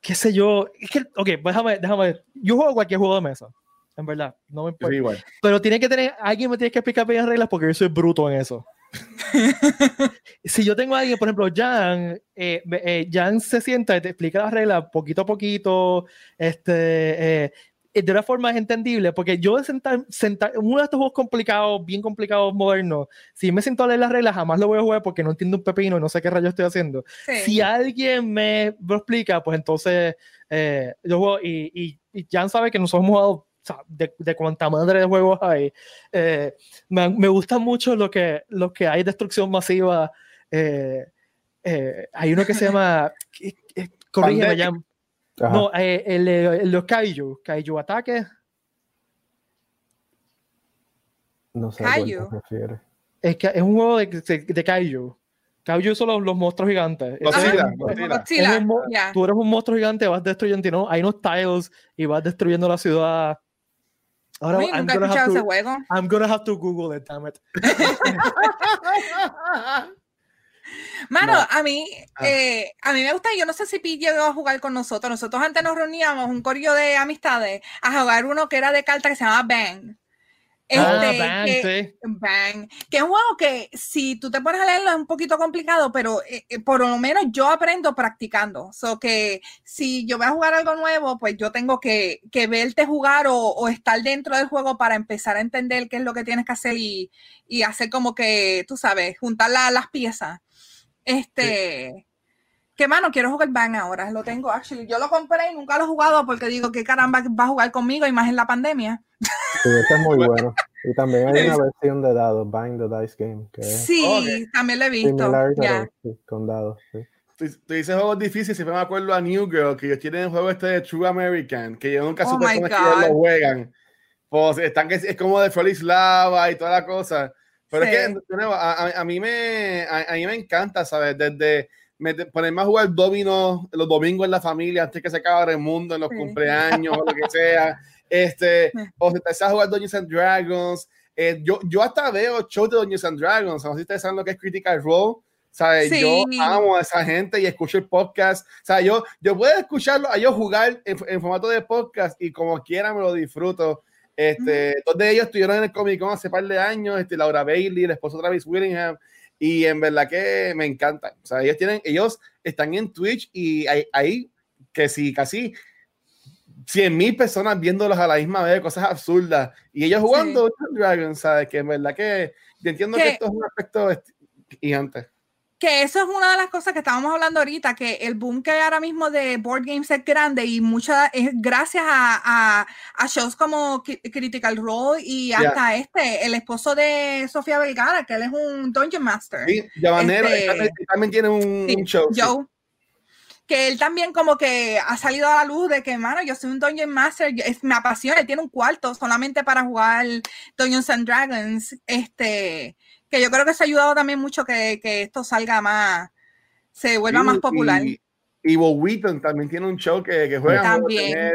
qué sé yo, es que, ok, pues déjame, déjame, yo juego cualquier juego de mesa. en verdad, no me importa. Pero tiene que tener, alguien me tiene que explicar bien las reglas porque yo soy bruto en eso. si yo tengo a alguien, por ejemplo, Jan, eh, eh, Jan se sienta y te explica las reglas poquito a poquito, este, eh, de una forma entendible, porque yo sentar, sentar, uno de estos juegos complicados, bien complicados, modernos, si me siento a leer las reglas, jamás lo voy a jugar porque no entiendo un pepino y no sé qué rayo estoy haciendo. Si alguien me lo explica, pues entonces yo juego y, y, y Jan sabe que nosotros hemos jugado de, de cuánta madre de juegos hay. Eh, me, me, gusta mucho lo que, lo que hay destrucción masiva. Eh, eh, hay uno que se llama. corrígeme, No, el, el, los Kaiju. Kaiju Ataque. No sé a qué refiere. Es, que es un juego de, de, de Kaiju. Kaiju son los, los monstruos gigantes. Tú eres un monstruo gigante, vas destruyendo, ¿no? Hay unos tiles y vas destruyendo la ciudad. Ahora, Uy, I'm, gonna have to, juego. I'm gonna have to Google it, damn it. Mano, a mí, ah. eh, a mí me gusta, yo no sé si Pete llegó a jugar con nosotros. Nosotros antes nos reuníamos, un corillo de amistades, a jugar uno que era de carta que se llamaba Bang. Ah, este, bang, que, bang, que es un juego que si tú te pones a leerlo es un poquito complicado, pero eh, eh, por lo menos yo aprendo practicando. So que si yo voy a jugar algo nuevo, pues yo tengo que, que verte jugar o, o, estar dentro del juego para empezar a entender qué es lo que tienes que hacer y, y hacer como que, tú sabes, juntar las piezas. Este, que mano, quiero jugar Bang ahora, lo tengo, actually. Yo lo compré y nunca lo he jugado porque digo, ¿qué caramba va a jugar conmigo? Y más en la pandemia. Sí, este es muy bueno. Y también hay una versión de dados, Bang the Dice Game. Que sí, también lo he visto. con dados, sí. Tú, dices juegos difíciles, siempre me acuerdo a New Girl, que ellos tienen el juego este de True American, que yo nunca oh supe cómo lo juegan. Pues están que es como de Felix Lava y toda la cosa. Pero es que a, a, mí me, a, mí me encanta, ¿sabes? Desde ponerme a jugar domino los domingos en la familia antes que se acabe el mundo, en los cumpleaños o lo que sea. Este, o si te a jugar Dungeons and Dragons. Eh, yo, yo hasta veo shows de Dungeons and Dragons. No sé si ustedes saben lo que es Critical Role. ¿sabes? Yo amo a esa gente y escucho el podcast. O sea, yo, yo puedo escucharlo, a yo jugar en, formato de podcast y como quiera me lo disfruto. Este, Dos de ellos estuvieron en el Comic Con hace par de años, este, Laura Bailey, el esposo Travis Willingham, y en verdad que me encantan. O sea, ellos tienen, ellos están en Twitch y ahí, ahí que sí, casi 100 mil personas viéndolos a la misma vez, cosas absurdas. Y ellos jugando sí. Dragon, ¿sabes? Que en verdad que yo entiendo que esto es un aspecto gigante. Que eso es una de las cosas que estábamos hablando ahorita, que el boom que hay ahora mismo de board games es grande y muchas es gracias a, a, shows como Critical Role y hasta este, el esposo de Sofía Vergara, que él es un Dungeon Master. Sí, este, también tiene un, show. Joe que él también como que ha salido a la luz de que, mano, yo soy un Dungeon Master, es, me apasiona, él tiene un cuarto solamente para jugar Dungeons and Dragons, este, que yo creo que se ha ayudado también mucho que, que esto salga más, se vuelva más popular. Y, y Bo Wheaton también tiene un show que, que juega también.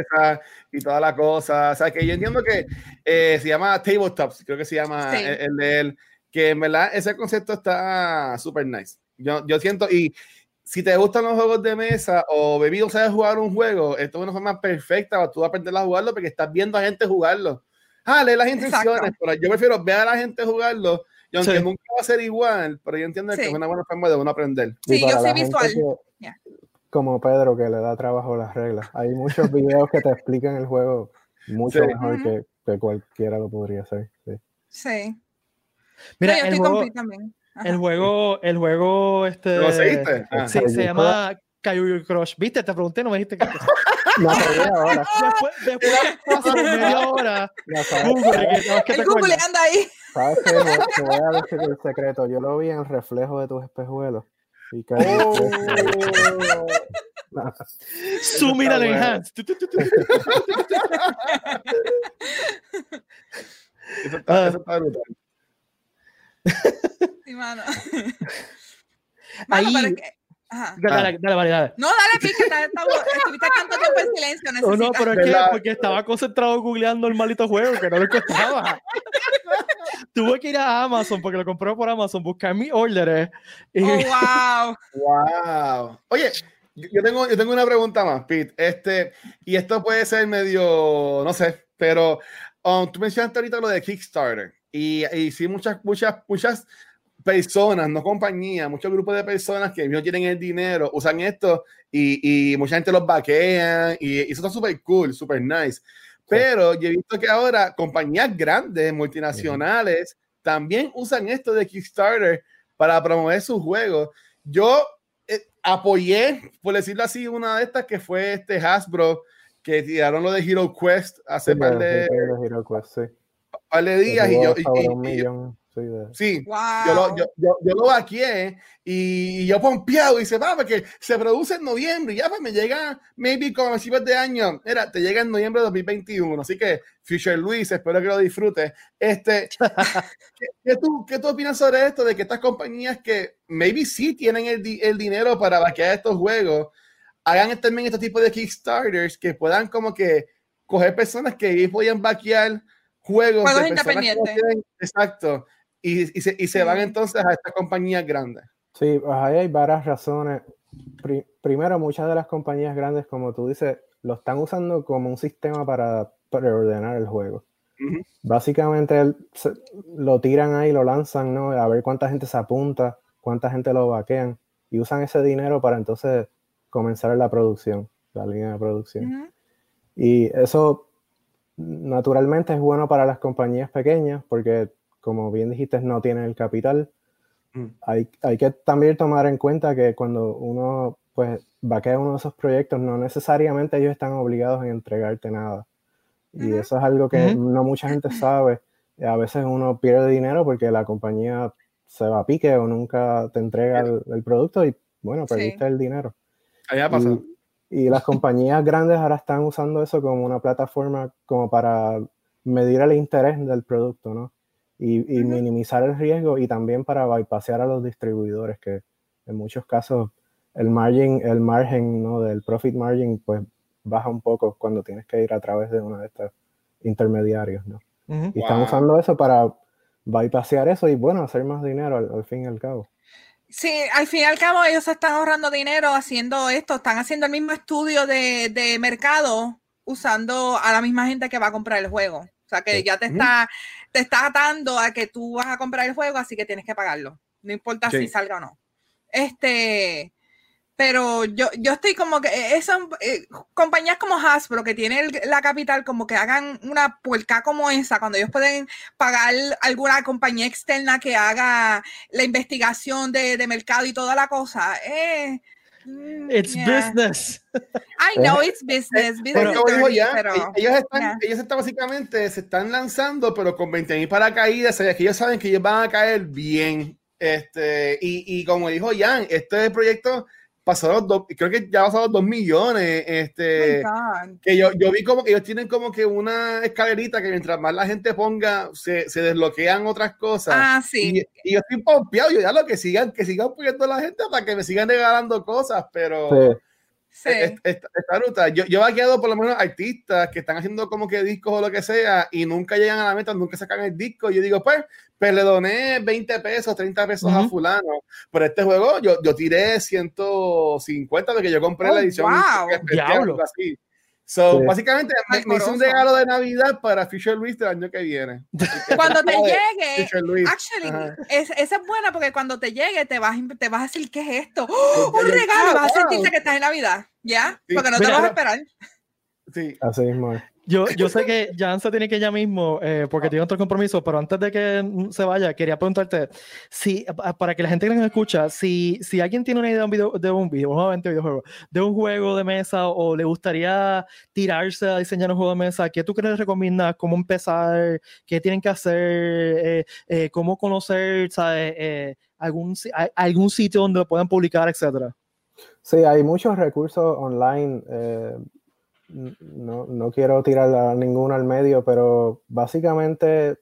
y toda la cosa, o sea, que yo entiendo que eh, se llama Tabletops, creo que se llama el, de él, que en verdad ese concepto está súper nice. Yo, yo siento, y si te gustan los juegos de mesa o bebido sabes jugar un juego, esto es una forma perfecta para tú aprender a jugarlo porque estás viendo a gente jugarlo. Ah, lee las instrucciones, pero yo prefiero ver a la gente jugarlo y aunque nunca va a ser igual, pero yo entiendo que es una buena forma de uno aprender. Sí, yo soy visual. Como Pedro, que le da trabajo las reglas. Hay muchos videos que te explican el juego mucho mejor que, que, cualquiera lo podría hacer. Sí. sí. Mira, yo estoy el juego, también. El juego, el juego, este. ¿Lo seguiste? Ah. Sí, se llama Caillou Crush. ¿Viste? Te pregunté, no me dijiste que. No, ahora. Después, después de media hora. Google, que, el Google anda ahí. ¿Sabes qué? Te voy a decir el secreto. Yo lo vi en el reflejo de tus espejuelos. Y oh. Zoom in and enhance. Eso está, eso está brutal. Sí, mano. mano Ahí, que... Ajá. Dale, dale, dale, dale, No, dale, pica, estuviste tanto tiempo en silencio. No, no, pero es que porque estaba concentrado googleando el maldito juego que no le costaba. Tuve que ir a Amazon porque lo compré por Amazon, buscar mis órdenes. Y... Oh, wow. wow. Oye, yo tengo, yo tengo una pregunta más, Pete. Este, y esto puede ser medio, no sé, pero um, tú mencionaste ahorita lo de Kickstarter y, y sí, muchas, muchas, muchas personas, no compañías, muchos grupos de personas que no tienen el dinero, usan esto y, y mucha gente los vaquea y, y eso está súper cool, súper nice. Pero yo he visto que ahora compañías grandes, multinacionales, también usan esto de Kickstarter para promover sus juegos. Yo eh, apoyé, por decirlo así, una de estas que fue este Hasbro, que tiraron lo de Hero Quest hace par de, Hero Quest, sí. par de días y yo, y, Sí, yo, lo, yo, yo, yo, lo vaqué y, yo pompeado y se va porque se produce en noviembre y ya pues me llega maybe como principios de año, era, te llega en noviembre de 2021, así que Future Luis, espero que lo disfrutes. Este, ¿qué, tú, ¿Qué tú opinas sobre esto de que estas compañías que maybe sí tienen el, el dinero para vaquear estos juegos, hagan también este tipo de Kickstarters que puedan como que coger personas que podían vaquear juegos, juegos independientes. exacto y, y, se, y se van entonces a estas compañías grandes. Sí, pues ahí hay varias razones. primero, muchas de las compañías grandes, como tú dices, lo están usando como un sistema para preordenar el juego. Básicamente lo tiran ahí, lo lanzan, ¿no? A ver cuánta gente se apunta, cuánta gente lo vaquean y usan ese dinero para entonces comenzar la producción, la línea de producción. Y eso naturalmente es bueno para las compañías pequeñas porque como bien dijiste, no tienen el capital. Mm. Hay, hay, que también tomar en cuenta que cuando uno pues vaquea uno de esos proyectos, no necesariamente ellos están obligados a entregarte nada. Y eso es algo que no mucha gente sabe. A veces uno pierde dinero porque la compañía se va a pique o nunca te entrega el, producto y bueno, perdiste el dinero. Allá pasa. Y, y las compañías grandes ahora están usando eso como una plataforma como para medir el interés del producto, ¿no? Y, minimizar el riesgo y también para bypassear a los distribuidores que en muchos casos el margin, el margen ¿no? del profit margin pues baja un poco cuando tienes que ir a través de uno de estos intermediarios, ¿no? Y están usando eso para bypassear eso y bueno, hacer más dinero al, fin y al cabo. Sí, al fin y al cabo ellos están ahorrando dinero haciendo esto, están haciendo el mismo estudio de, de mercado usando a la misma gente que va a comprar el juego. O sea, que ya te está, te está atando a que tú vas a comprar el juego, así que tienes que pagarlo. No importa si salga o no. Este, pero yo, yo estoy como que eh, esas eh, compañías como Hasbro que tienen la capital como que hagan una puerca como esa cuando ellos pueden pagar alguna compañía externa que haga la investigación de, de mercado y toda la cosa eh, Mm, it's business. I know it's business. business pero, ya, ellos, están, ellos están básicamente, se están lanzando, pero con 20 mil paracaídas, que ellos saben que ellos van a caer bien. Este, y, y como dijo Jan, este proyecto pasaron dos, creo que ya pasaron dos millones. Este, oh que yo, yo vi como que ellos tienen como que una escalerita que mientras más la gente ponga, se, se desbloquean otras cosas. Ah, sí. Y, yo estoy pompeado, yo ya lo que sigan, que sigan poniendo la gente para que me sigan regalando cosas, pero. Sí. Esta, ruta, yo, yo he quedado por lo menos artistas que están haciendo como que discos o lo que sea y nunca llegan a la meta, nunca sacan el disco. Y yo digo, pues, pues le doné 20 pesos, 30 pesos a fulano. Por este juego yo, yo tiré 150 de que yo compré la oh, edición. Wow. Así. So, básicamente me, hice un regalo de Navidad para Fisher Luis del año que viene. Cuando te llegue, actually, es, esa es buena porque cuando te llegue te vas, te vas a decir, ¿qué es esto? ¡Oh, un regalo, vas a sentirte que estás en Navidad, ¿ya? Porque no te vas a esperar. Sí. Así mismo. Yo, yo sé que Jan se tiene que ya mismo, eh, porque tiene otro compromiso, pero antes de que se vaya, quería preguntarte, si, para que la gente que nos escucha, si, si alguien tiene una idea de un, video, de un videojuego, de un juego de mesa o le gustaría tirarse a diseñar un juego de mesa, ¿qué tú crees recomiendas? ¿Cómo empezar? ¿Qué tienen que hacer? Eh, eh, ¿Cómo conocer ¿sabes? algún, algún sitio donde lo puedan publicar, etcétera? Sí, hay muchos recursos online no, no quiero tirar a ninguno al medio, pero básicamente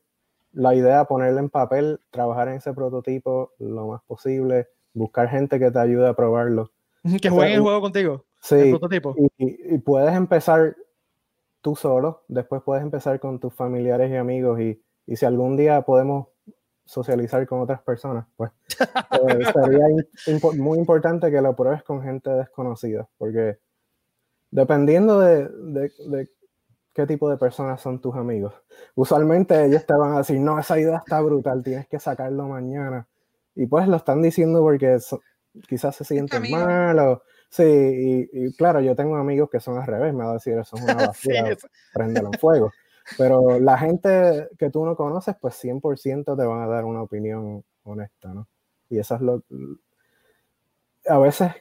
la idea es ponerle en papel, trabajar en ese prototipo lo más posible, buscar gente que te ayude a probarlo. Que jueguen el juego contigo. Sí. Y, puedes empezar tú solo, después puedes empezar con tus familiares y amigos y, si algún día podemos socializar con otras personas, pues eh, sería muy importante que lo pruebes con gente desconocida, porque dependiendo de, qué tipo de personas son tus amigos. Usualmente ellos te van a decir, no, esa idea está brutal, tienes que sacarlo mañana. Y pues lo están diciendo porque quizás se sienten mal o... Sí, y, claro, yo tengo amigos que son al revés, me va a decir, eso es una basura, prendelo en fuego. Pero la gente que tú no conoces, pues 100% te van a dar una opinión honesta, ¿no? Y eso es lo... A veces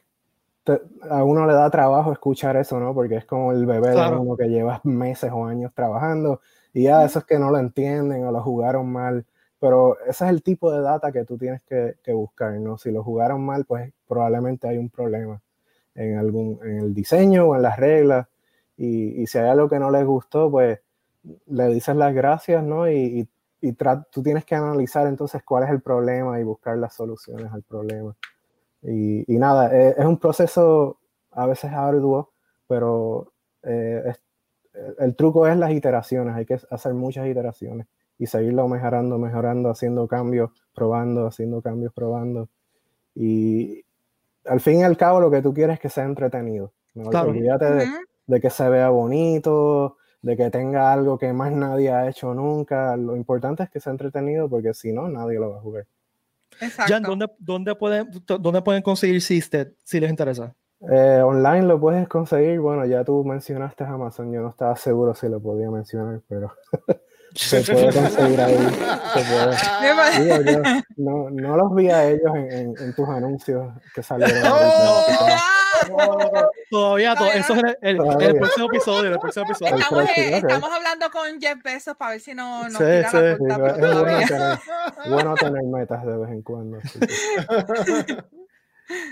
a uno le da trabajo escuchar eso, ¿no? Porque es como el bebé de uno que lleva meses o años trabajando y ya esos que no lo entienden o lo jugaron mal. Pero ese es el tipo de data que tú tienes que, buscar, ¿no? Si lo jugaron mal, pues probablemente hay un problema en, algún, en el diseño o en las reglas. Y, si hay algo que no les gustó, pues le dices las gracias, ¿no? Y, y, tú tienes que analizar entonces cuál es el problema y buscar las soluciones al problema. Y, nada, e, es, un proceso a veces arduo, pero eh, el truco es las iteraciones, hay que hacer muchas iteraciones y seguirlo mejorando, mejorando, haciendo cambios, probando, haciendo cambios, probando. Y al fin y al cabo lo que tú quieres es que sea entretenido. ¿no? Claro. Olvídate de, que se vea bonito, de que tenga algo que más nadie ha hecho nunca. Lo importante es que sea entretenido porque si no, nadie lo va a jugar. Jan, ¿dónde, dónde, pueden, ¿dónde pueden conseguir Systed si les interesa? Eh, online lo puedes conseguir. Bueno, ya tú mencionaste Amazon. Yo no estaba seguro si lo podía mencionar, pero se puede conseguir ahí. no, no, los vi a ellos en, en, tus anuncios que salieron. todavía, eso es el, el, próximo episodio. El próximo episodio. Estamos, eh, estamos, hablando con Jeff Bezos para ver si no nos sí, tira sí, la puerta, sí, es bueno tener, bueno tener, metas de vez en cuando.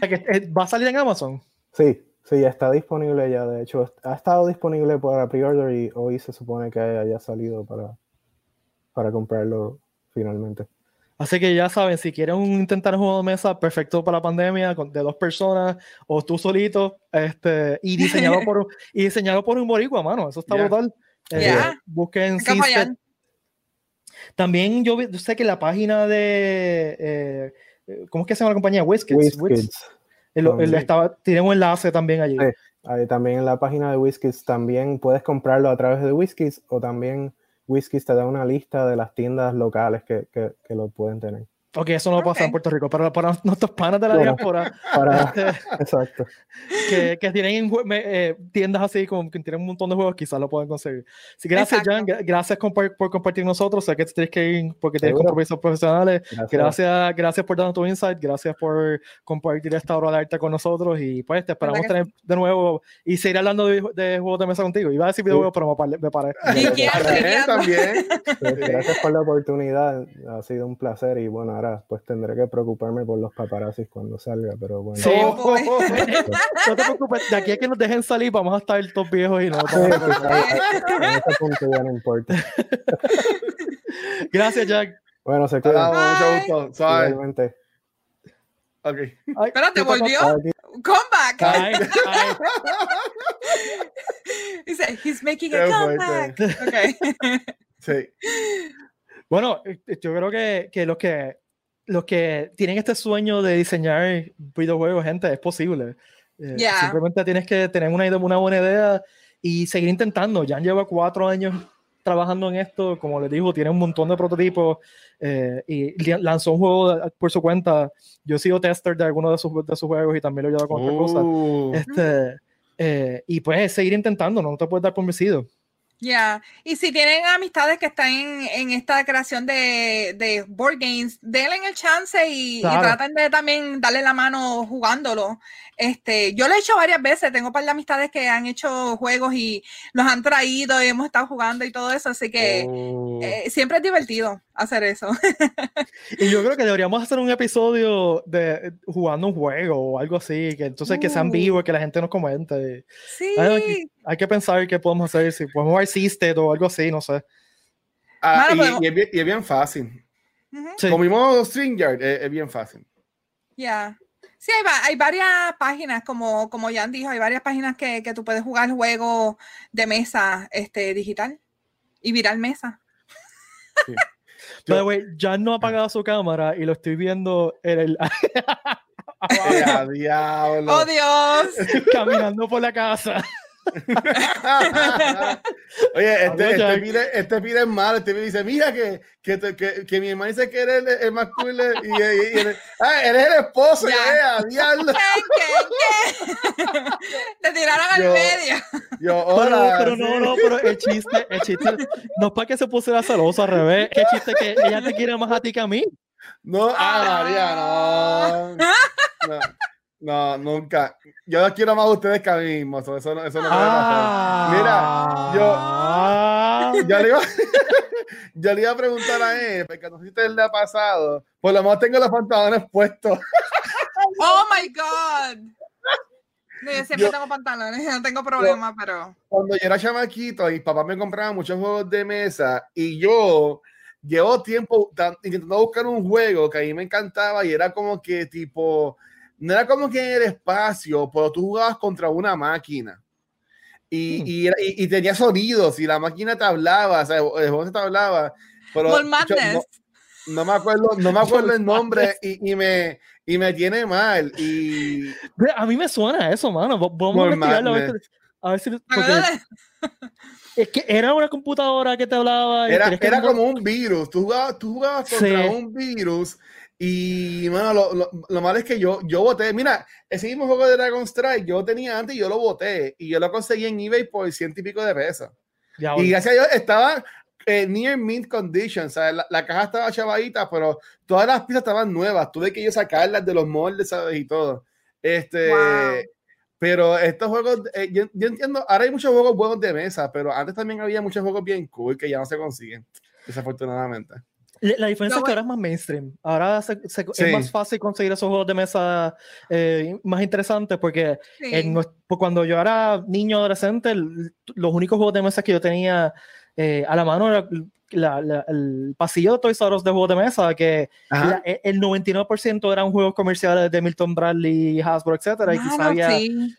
Eh, ¿Va a salir en Amazon? Sí, sí, está disponible ya. De hecho, ha estado disponible para pre-order y hoy se supone que haya salido para, para comprarlo finalmente. Así que ya saben, si quieren intentar un juego de mesa perfecto para la pandemia, de dos personas o tú solito, este, y diseñado por, y diseñado por un boricua, mano, eso está brutal. Eh, busquen También yo, sé que la página de, eh, ¿cómo es que se llama la compañía? WizKids. tiene un enlace también allí. ahí también en la página de WizKids también puedes comprarlo a través de WizKids o también Whisky te da una lista de las tiendas locales que, que, que lo pueden tener. Ok, eso no pasa en Puerto Rico, pero para nuestros panas de la diáspora, este, exacto. Que, que tienen eh, tiendas así como que tienen un montón de juegos, quizás lo pueden conseguir. Sí, gracias, Jan, gracias por, por, compartir nosotros. Sé que tienes que ir porque tienes compromisos profesionales. Gracias. gracias, por darnos tu insight, gracias por compartir esta hora de arte con nosotros y pues te esperamos tener de nuevo y seguir hablando de, de, juegos de mesa contigo. Iba a decir videojuegos, pero me paré. también. Gracias por la oportunidad, ha sido un placer y bueno, ahora pues tendré que preocuparme por los paparazzis cuando salga, pero bueno. Sí, no te preocupes, de aquí a que nos dejen salir vamos a estar todos viejos y no. Sí, pues, en ese punto ya no importa. Gracias, Jack. Bueno, se queda. Mucho gusto. Igualmente. Ok. Espérate, volvió. Come back. Dice, he's making a comeback. Okay. Sí. Bueno, yo creo que, que los que los que tienen este sueño de diseñar videojuegos, gente, es posible. Eh, simplemente tienes que tener una, una buena idea y seguir intentando. Jan lleva cuatro años trabajando en esto, como les digo, tiene un montón de prototipos eh, y lanzó un juego por su cuenta. Yo he sido tester de algunos de sus, de sus juegos y también lo he llevado con otras cosas. Uh. Este, eh, y pues seguir intentando, no te puedes dar por vencido. Ya, y si tienen amistades que están en, esta creación de, de, board games, denle el chance y, traten de también darle la mano jugándolo. Este, yo lo he hecho varias veces, tengo un par de amistades que han hecho juegos y los han traído y hemos estado jugando y todo eso, así que oh. eh, siempre es divertido hacer eso. y yo creo que deberíamos hacer un episodio de jugando un juego o algo así, que entonces que sean uh. vivos, que la gente nos comente. Sí. Hay, que pensar qué podemos hacer, si podemos jugar Systed o algo así, no sé. Ah, y, es bien, fácil. Como mismo StringYard, es, bien fácil. Ya. Sí, hay, hay, varias páginas, como, como Jan dijo, hay varias páginas que, que tú puedes jugar juegos de mesa este, digital y viral mesa. Sí. By the way, Jan no ha apagado su cámara y lo estoy viendo en el. diablo! ¡Oh, Dios! Caminando por la casa. Oye, este, este, pide, este pide es malo, este pide dice, mira que, que, que, que mi hermano dice que eres el, el más cool y, y, y, y ah, eres el esposo, ya, ¿Qué, qué, qué? Te tiraron al medio. Yo, hola, pero, pero no, no, pero el chiste, el chiste, no es para que se pusiera celoso al revés, el chiste que ella te quiere más a ti que a mí. No, ah, María, no. no. No, nunca. Yo los quiero más a ustedes que a mí mismo. Eso, eso no, eso no ah, Mira, yo, yo, le iba, yo le iba a preguntar a él, porque no sé si usted le ha pasado. Por lo menos tengo los pantalones puestos. Oh my God. No, yo siempre tengo pantalones, no tengo problema, pero. Cuando yo era chamaquito y papá me compraba muchos juegos de mesa y yo llevo tiempo intentando buscar un juego que a mí me encantaba y era como que tipo no era como que en el espacio, pero tú jugabas contra una máquina. Y, hmm. y, y, tenía sonidos y la máquina te hablaba, o sea, el juego te hablaba. Pero no, no, me acuerdo, no me acuerdo el nombre y, y, me, y me tiene mal. Y... A mí me suena eso, mano. Vamos a. A ver si. es que era una computadora que te hablaba. Era, era como un virus. Tú jugabas, tú jugabas contra un virus y, bueno, lo, lo, malo es que yo, yo voté. Mira, ese mismo juego de Dragon Strike yo tenía antes y yo lo voté. Y yo lo conseguí en eBay por ciento y pico de pesos. y gracias a Dios estaba eh, near mint condition. O sea, la, caja estaba chavadita, pero todas las piezas estaban nuevas. Tuve que yo sacarlas de los moldes, ¿sabes? Y todo. Este. Pero estos juegos, eh, yo, yo, entiendo, ahora hay muchos juegos buenos de mesa, pero antes también había muchos juegos bien cool que ya no se consiguen, desafortunadamente. La diferencia es que ahora es más mainstream. Ahora es más fácil conseguir esos juegos de mesa eh, más interesantes porque pues, cuando yo era niño adolescente, los únicos juegos de mesa que yo tenía eh, a la mano era el pasillo de Toys R Us de juegos de mesa, que e, el 99% eran juegos comerciales de Milton Bradley, Hasbro, etcétera, y quizá había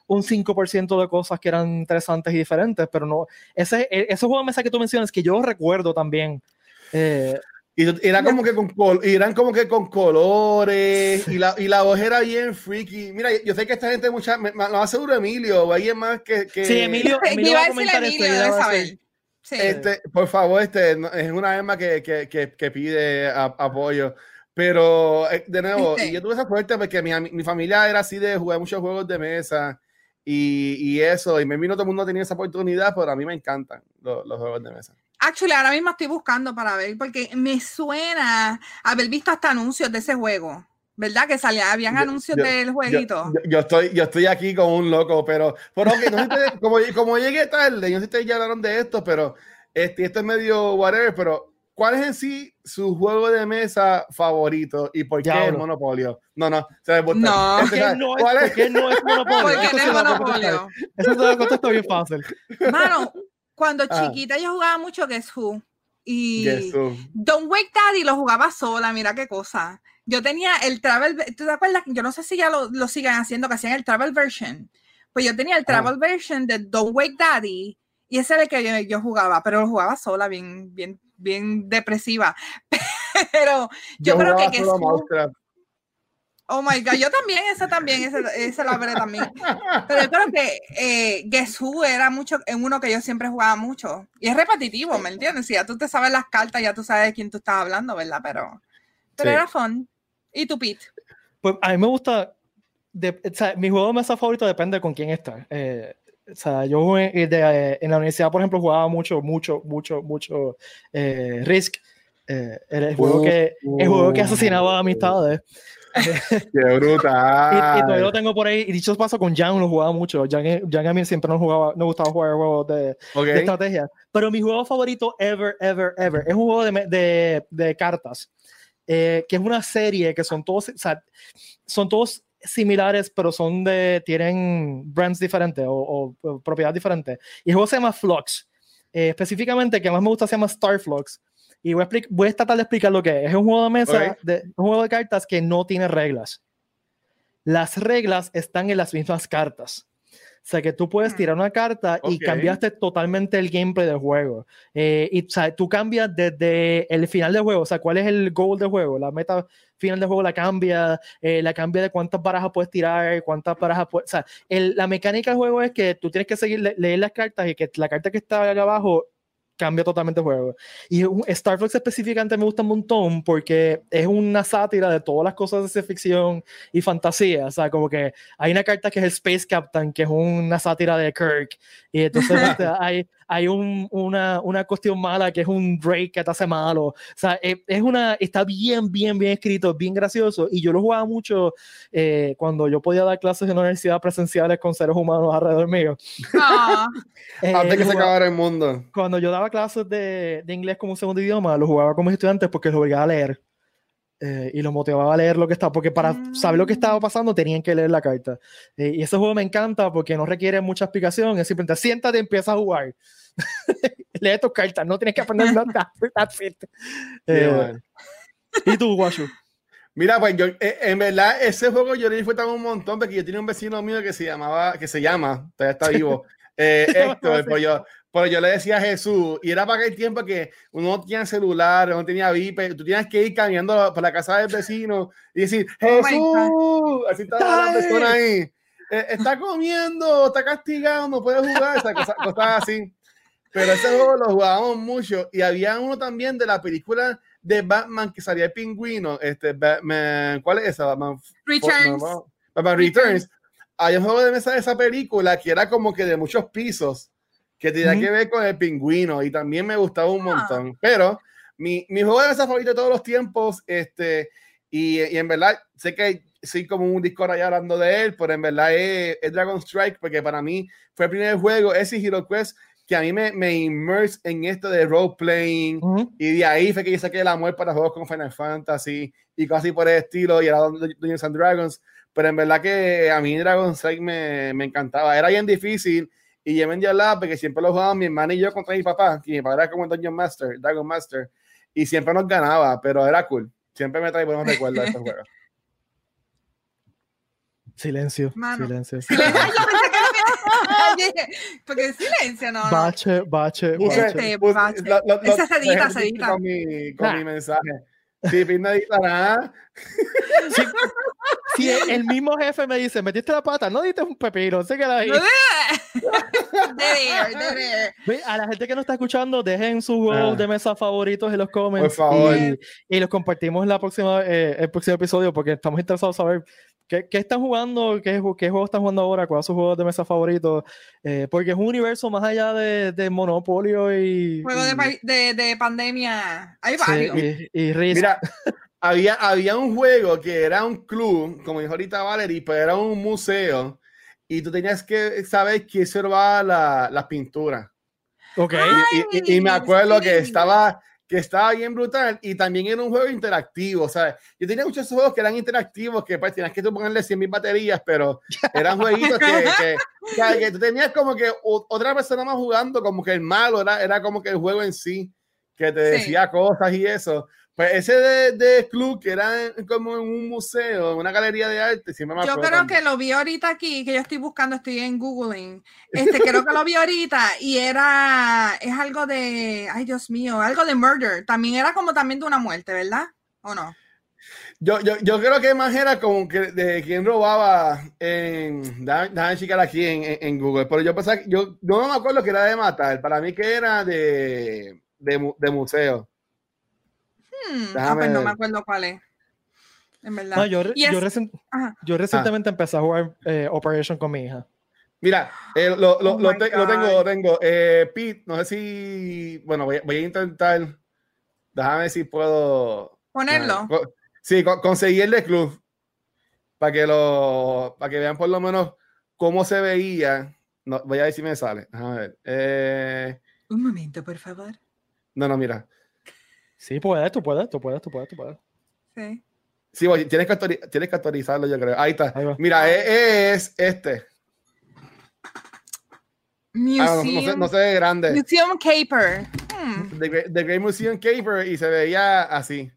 un 5% de cosas que eran interesantes y diferentes, pero no, ese, e, esos juegos de mesa que tú mencionas, que yo recuerdo también, eh, y era como que con eran como que con colores y la, y la voz era bien freaky. Mira, yo sé que esta gente mucha, me, lo más seguro Emilio o alguien más que, que... Sí, Emilio, Emilio va a comentar Emilio, Sí. Este, por favor, este es una alma que, que, que, pide apoyo. Pero eh, de nuevo, y yo tuve esa suerte porque mi, mi, familia era así de jugar muchos juegos de mesa y, y eso, y me vino todo el mundo tenía esa oportunidad, pero a mí me encantan los, los juegos de mesa. Actually, ahora mismo estoy buscando para ver, porque me suena haber visto hasta anuncios de ese juego. ¿Verdad? Que salía, habían anuncios del jueguito. Yo, estoy, yo estoy aquí como un loco, pero, pero no sé como, como llegué tarde, yo no sé si ustedes ya hablaron de esto, pero este, esto es medio whatever, pero ¿cuál es en sí su juego de mesa favorito y por qué es Monopolio? No, no, se No, este, no, ¿cuál es? ¿Qué no es Monopolio? Porque no es Monopolio. Eso te lo contesto bien fácil. Mano, cuando ah. chiquita yo jugaba mucho Guess Who. Y Don't Wake Daddy lo jugaba sola, mira qué cosa. Yo tenía el travel, ¿tú te acuerdas? Yo no sé si ya lo, lo sigan haciendo, que hacían el travel version. Pues yo tenía el ah. travel version de Don't Wake Daddy y ese era el que yo, jugaba, pero lo jugaba sola, bien, bien, bien depresiva. Pero yo, creo que, que Oh my God, yo también, esa también, esa, la veré también. Pero yo creo que eh, Guess Who era mucho, en uno que yo siempre jugaba mucho. Y es repetitivo, ¿me entiendes? Si ya tú te sabes las cartas, ya tú sabes de quién tú estás hablando, ¿verdad? Pero, pero era fun. ¿Y tu Pete? Pues a mí me gusta, de, o sea, mi juego de mesa favorito depende con quién está. Eh, o sea, yo eh, en la universidad, por ejemplo, jugaba mucho, mucho, mucho, mucho Risk. era el juego, que, el juego que asesinaba amistades. Qué brutal. y, todavía lo tengo por ahí. Y dicho paso, con Jan lo jugaba mucho. Jan, Jan a mí siempre no, jugaba, no gustaba jugar juegos de, de, estrategia. Pero mi juego favorito, ever, ever, ever, es un juego de, de, de cartas. Eh, que es una serie que son todos, o sea, son todos similares, pero son de, tienen brands diferentes o, propiedades diferentes. Y el juego se llama Flux. Eh, específicamente, que más me gusta se llama Star Flux y voy a, voy a tratar de explicar lo que es. Es un juego de mesa, de, un juego de cartas que no tiene reglas. Las reglas están en las mismas cartas. O sea, que tú puedes tirar una carta y cambiaste totalmente el gameplay del juego. Eh, y o sea, tú cambias desde el final del juego, o sea, cuál es el goal del juego, la meta final del juego la cambia, eh, la cambia de cuántas barajas puedes tirar, cuántas barajas puedes... O sea, la mecánica del juego es que tú tienes que seguir, leer las cartas y que la carta que está acá abajo cambia totalmente el juego. Y Star Fox específicamente me gusta un montón porque es una sátira de todas las cosas de ciencia ficción y fantasía. O sea, como que hay una carta que es el Space Captain, que es una sátira de Kirk. Y entonces este, hay, hay un, una, una, cuestión mala que es un Drake que te hace malo. O sea, es, es, una, está bien, bien, bien escrito, bien gracioso. Y yo lo jugaba mucho eh, cuando yo podía dar clases en la universidad presenciales con seres humanos alrededor mío. Ah. eh, Antes que se acabara el mundo. Cuando yo daba clases de, de, inglés como segundo idioma, lo jugaba con mis estudiantes porque los obligaba a leer. Eh, y los motivaba a leer lo que estaba, porque para saber lo que estaba pasando tenían que leer la carta. Eh, y ese juego me encanta porque no requiere mucha explicación, es simplemente siéntate y empieza a jugar. Lee tus cartas, no tienes que aprender nada. eh, ¿Y tú, Guachu? Mira, pues yo, eh, en verdad, ese juego yo le disfrutaba un montón porque yo tenía un vecino mío que se llamaba, que se llama, todavía está vivo, Héctor, pues yo, pero yo le decía a Jesús, y era para aquel tiempo que uno no tenía celular, no tenía VIP, tú tienes que ir caminando por la casa del vecino y decir, oh Jesús, así estaba la persona ahí, eh, está comiendo, está castigado, no puede jugar, esas cosas, cosas así. Pero ese juego lo jugábamos mucho y había uno también de la película de Batman que salía el pingüino, este Batman, ¿cuál es esa? Batman Returns. Batman Returns. Hay un juego de mesa de esa película que era como que de muchos pisos que tenía que ver con el pingüino y también me gustaba un ah. montón. Pero mi, mi juego de mesa favorito de todos los tiempos, este, y, y, en verdad sé que soy como un disco allá hablando de él, pero en verdad es, Dragon Strike, porque para mí fue el primer juego, ese Hero Quest, que a mí me, me immerse en esto de role playing, y de ahí fue que yo saqué el amor para juegos como Final Fantasy y casi por el estilo, y era Dungeons and Dragons. Pero en verdad que a mí Dragon Strike me, me encantaba. Era bien difícil y yo me hablaba porque siempre lo jugaba mi hermana y yo contra mi papá, que mi papá era como Dungeon Master, Dragon Master, y siempre nos ganaba, pero era cool. Siempre me trae buenos recuerdos de estos juegos. Silencio, silencio. Porque silencio, no. Bache, bache, este, bache. Esa sedita, sedita. Con mi, con mi mensaje. Sí, pinadita nada. Sí, si el mismo jefe me dice, metiste la pata, no diste un pepino, se queda ahí. A la gente que no está escuchando, dejen sus juegos ah. de mesa favoritos en los comments. Por favor. Y, los compartimos en la próxima, eh, el próximo episodio porque estamos interesados en saber qué, qué están jugando, qué, qué juegos están jugando ahora, cuáles son sus juegos de mesa favoritos. Eh, porque es un universo más allá de, de Monopolio y. Juegos de, de, pandemia. Hay varios. y, y Mira, había, había un juego que era un club, como dijo ahorita Valerie, pero era un museo y tú tenías que saber quién observaba la, la pintura. Ok. y, y, me acuerdo que estaba, que estaba bien brutal y también era un juego interactivo. O sea, yo tenía muchos juegos que eran interactivos que pues tenías que tú ponerle 100 mil baterías, pero eran jueguitos que, que, que, tú tenías como que otra persona más jugando, como que el malo era, era como que el juego en sí, que te decía cosas y eso. Pues ese de, de, club que era como en un museo, en una galería de arte, siempre me Yo creo que lo vi ahorita aquí, que yo estoy buscando, estoy en Googling. Este, creo que lo vi ahorita y era, es algo de, ay Dios mío, algo de murder. También era como también de una muerte, ¿verdad? ¿O no? Yo, yo, yo creo que más era como que de quién robaba en, déjame checar aquí en, en, Google, pero yo pensaba, yo, yo no me acuerdo que era de matar, para mí que era de, de, de museo. Hmm, ah, pues no me acuerdo cuál es. En verdad. yo, yo, recientemente empecé a jugar eh, Operation con mi hija. Mira, eh, lo, lo, oh lo, tengo, lo tengo. Eh, Pete, no sé si. Bueno, voy, voy, a intentar. Déjame ver si puedo. Ponerlo. sí, conseguir el de club. Para que, lo, para que vean por lo menos cómo se veía. No, voy a ver si me sale. Déjame ver. Un momento, por favor. No, no, mira. Sí, puedes, tú puedes, tú puedes, tú puedes, tú puedes. Sí. Sí, tienes que, tienes que actualizarlo, yo creo. Ahí está. Mira, e, es, este. Museum, ah, no, sé, no sé grande. Museum Caper. Hmm. The, Great Museum Caper y se veía así.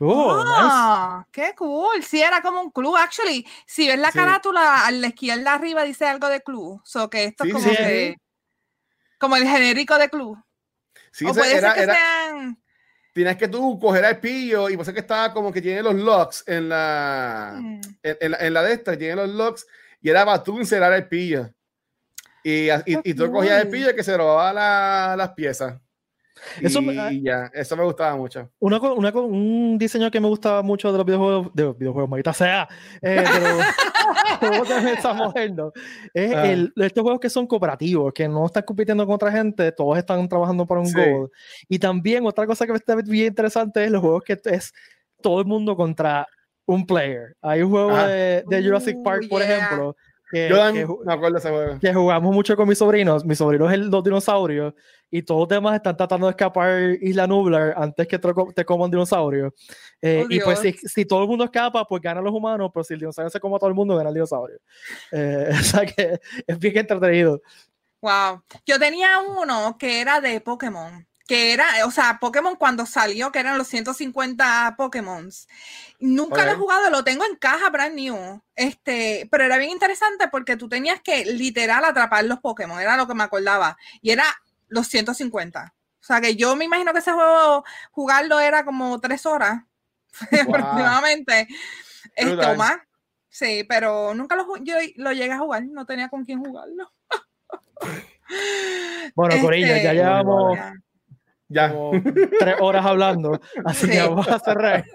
Oh, ah, qué cool. Sí, era como un club. Actually, si ves la carátula a la izquierda arriba dice algo de club. So que esto es como como el genérico de club. Sí, o puede ser que sean tienes que tú coger el pillo y pasa que estaba como que tiene los locks en la, mm. en, la, de esta, tiene los locks y era para tú inserar el pillo. Y, y, tú cogías el pillo que se robaba las piezas. Eso, y ya, eso me gustaba mucho. Una, una, un diseño que me gustaba mucho de los videojuegos, de los videojuegos, maldita sea, eh, estamos viendo, es ah. el, estos juegos que son cooperativos, que no están compitiendo con otra gente, todos están trabajando para un goal. Y también otra cosa que me está bien interesante es los juegos que es todo el mundo contra un player. Hay un juego de, de, Jurassic Park, por ejemplo, que, que, jugamos mucho con mis sobrinos. Mi sobrino es el dos dinosaurios y todos los demás están tratando de escapar Isla Nublar antes que te coman dinosaurio. Eh, oh, y pues si, si, todo el mundo escapa, pues ganan los humanos, pero si el dinosaurio se come a todo el mundo, gana el dinosaurio. Eh, o sea que es bien entretenido. Wow. Yo tenía uno que era de Pokémon que era, o sea, Pokémon cuando salió, que eran los 150 Pokémon. Nunca lo he jugado, lo tengo en caja brand new. Este, pero era bien interesante porque tú tenías que literal atrapar los Pokémon, era lo que me acordaba. Y era los 150. O sea que yo me imagino que ese juego jugarlo era como tres horas aproximadamente. Este, o más. Sí, pero nunca lo, yo lo llegué a jugar, no tenía con quién jugarlo. bueno, Corilla, ya este, llevamos ya. Tres horas hablando, así que vamos a cerrar.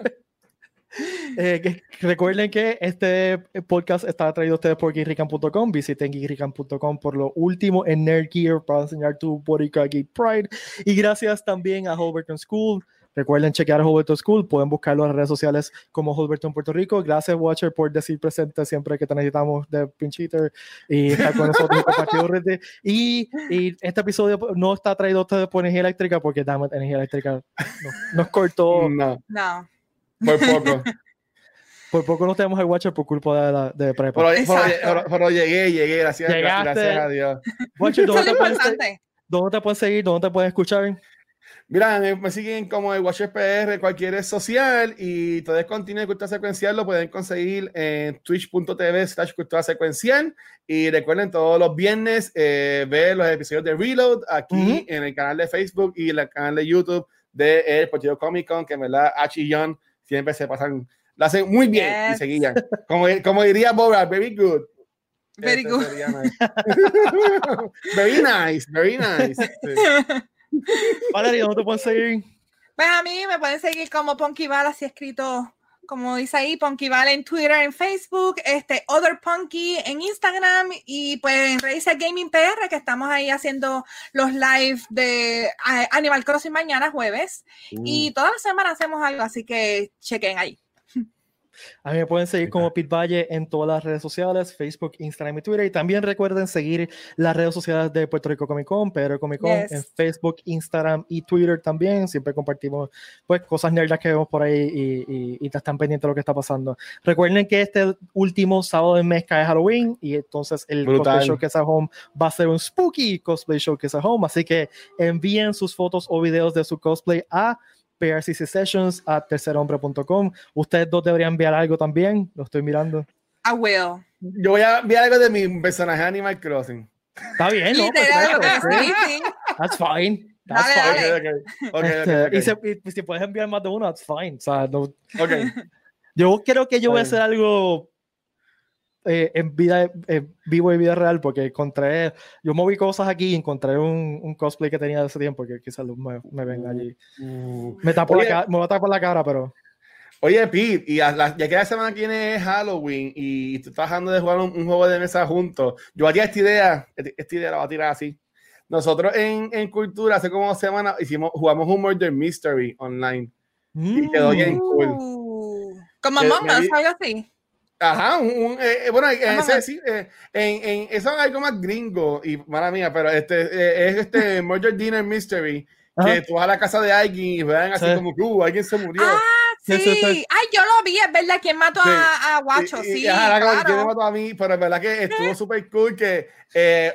Eh, recuerden que este podcast está traído a ustedes por geekrican.com. Visiten geekrican.com por lo último en Nerd Gear para enseñar tu body Geek Pride. Y gracias también a Holberton School Recuerden chequear a Holberton School, pueden buscarlo en las redes sociales como Holberton Puerto Rico. Gracias, Watcher, por decir presente siempre que te necesitamos de Pincheater y estar con nosotros y, y este episodio no está traído a ustedes por energía eléctrica porque Dammit Energía Eléctrica nos cortó. No. no. Por poco. Por poco no tenemos el Watcher por culpa de, la, de prepa. Pero, pero, llegué, llegué, gracias, gracias a Dios. Watcher, ¿dónde, te pueden, ¿dónde te pueden seguir? ¿Dónde te pueden escuchar? Mira, me, siguen como el Watcher PR, cualquier red social y contenido de cultura secuencial lo pueden conseguir en twitch.tv slash cultura secuencial y recuerden todos los viernes eh, ver los episodios de Reload aquí en el canal de Facebook y el canal de YouTube de El Partido Comic Con que en verdad H y John siempre se pasan, lo hacen muy bien y seguían. Como, como diría Boba, very good. Very good. very nice, very nice. Valeria, ¿dónde te pueden seguir? Pues a mí me pueden seguir como Punkyval, así escrito, como dice ahí, Punkyval en Twitter, en Facebook, este, Other Punky en Instagram y pues en Razer Gaming PR, que estamos ahí haciendo los live de Animal Crossing mañana jueves. Y uh. todas las semanas hacemos algo, así que chequen ahí. A mí me pueden seguir como Pit Valle en todas las redes sociales, Facebook, Instagram y Twitter. Y también recuerden seguir las redes sociales de Puerto Rico Comic Con, Pedro Comic Con, en Facebook, Instagram y Twitter también. Siempre compartimos pues cosas nerdas que vemos por ahí y, y, están pendientes de lo que está pasando. Recuerden que este último sábado de mes cae Halloween y entonces el Cosplay Showcase at Home va a ser un spooky Cosplay Showcase at Home. Así que envíen sus fotos o videos de su cosplay a PRCC Sessions a tercerhombre.com. Ustedes dos deberían enviar algo también. Lo estoy mirando. I will. Yo voy a enviar algo de mi personaje Animal Crossing. Está bien, ¿no? That's fine. That's fine. Okay, y, si, puedes enviar más de uno, that's fine. O sea, no, okay. Yo creo que yo voy a hacer algo eh, en vida vivo y vida real porque encontré yo moví cosas aquí y encontré un, un, cosplay que tenía de ese tiempo que quizás me, me venga allí. Uh. me tapo la me va a tapar la cara pero oye Pete y ya que la semana viene es Halloween y tú estás dejando de jugar un, juego de mesa juntos yo haría esta idea esta idea la voy a tirar así. Nosotros en, en cultura hace como semanas hicimos jugamos un murder mystery online y quedó bien cool. Uh. como mamá algo así Ajá, un, eh, eh, bueno, ese, sí, eh, en, en, eso es algo más gringo y mala mía, pero este es este Murder Dinner Mystery que tú vas a la casa de alguien y vean así como que uh, alguien se murió. Ah, sí. Ay, yo lo vi, es verdad, ¿quién mató a, a Guacho? sí, claro. ¿quién mató a mí? Pero es verdad que estuvo súper cool que,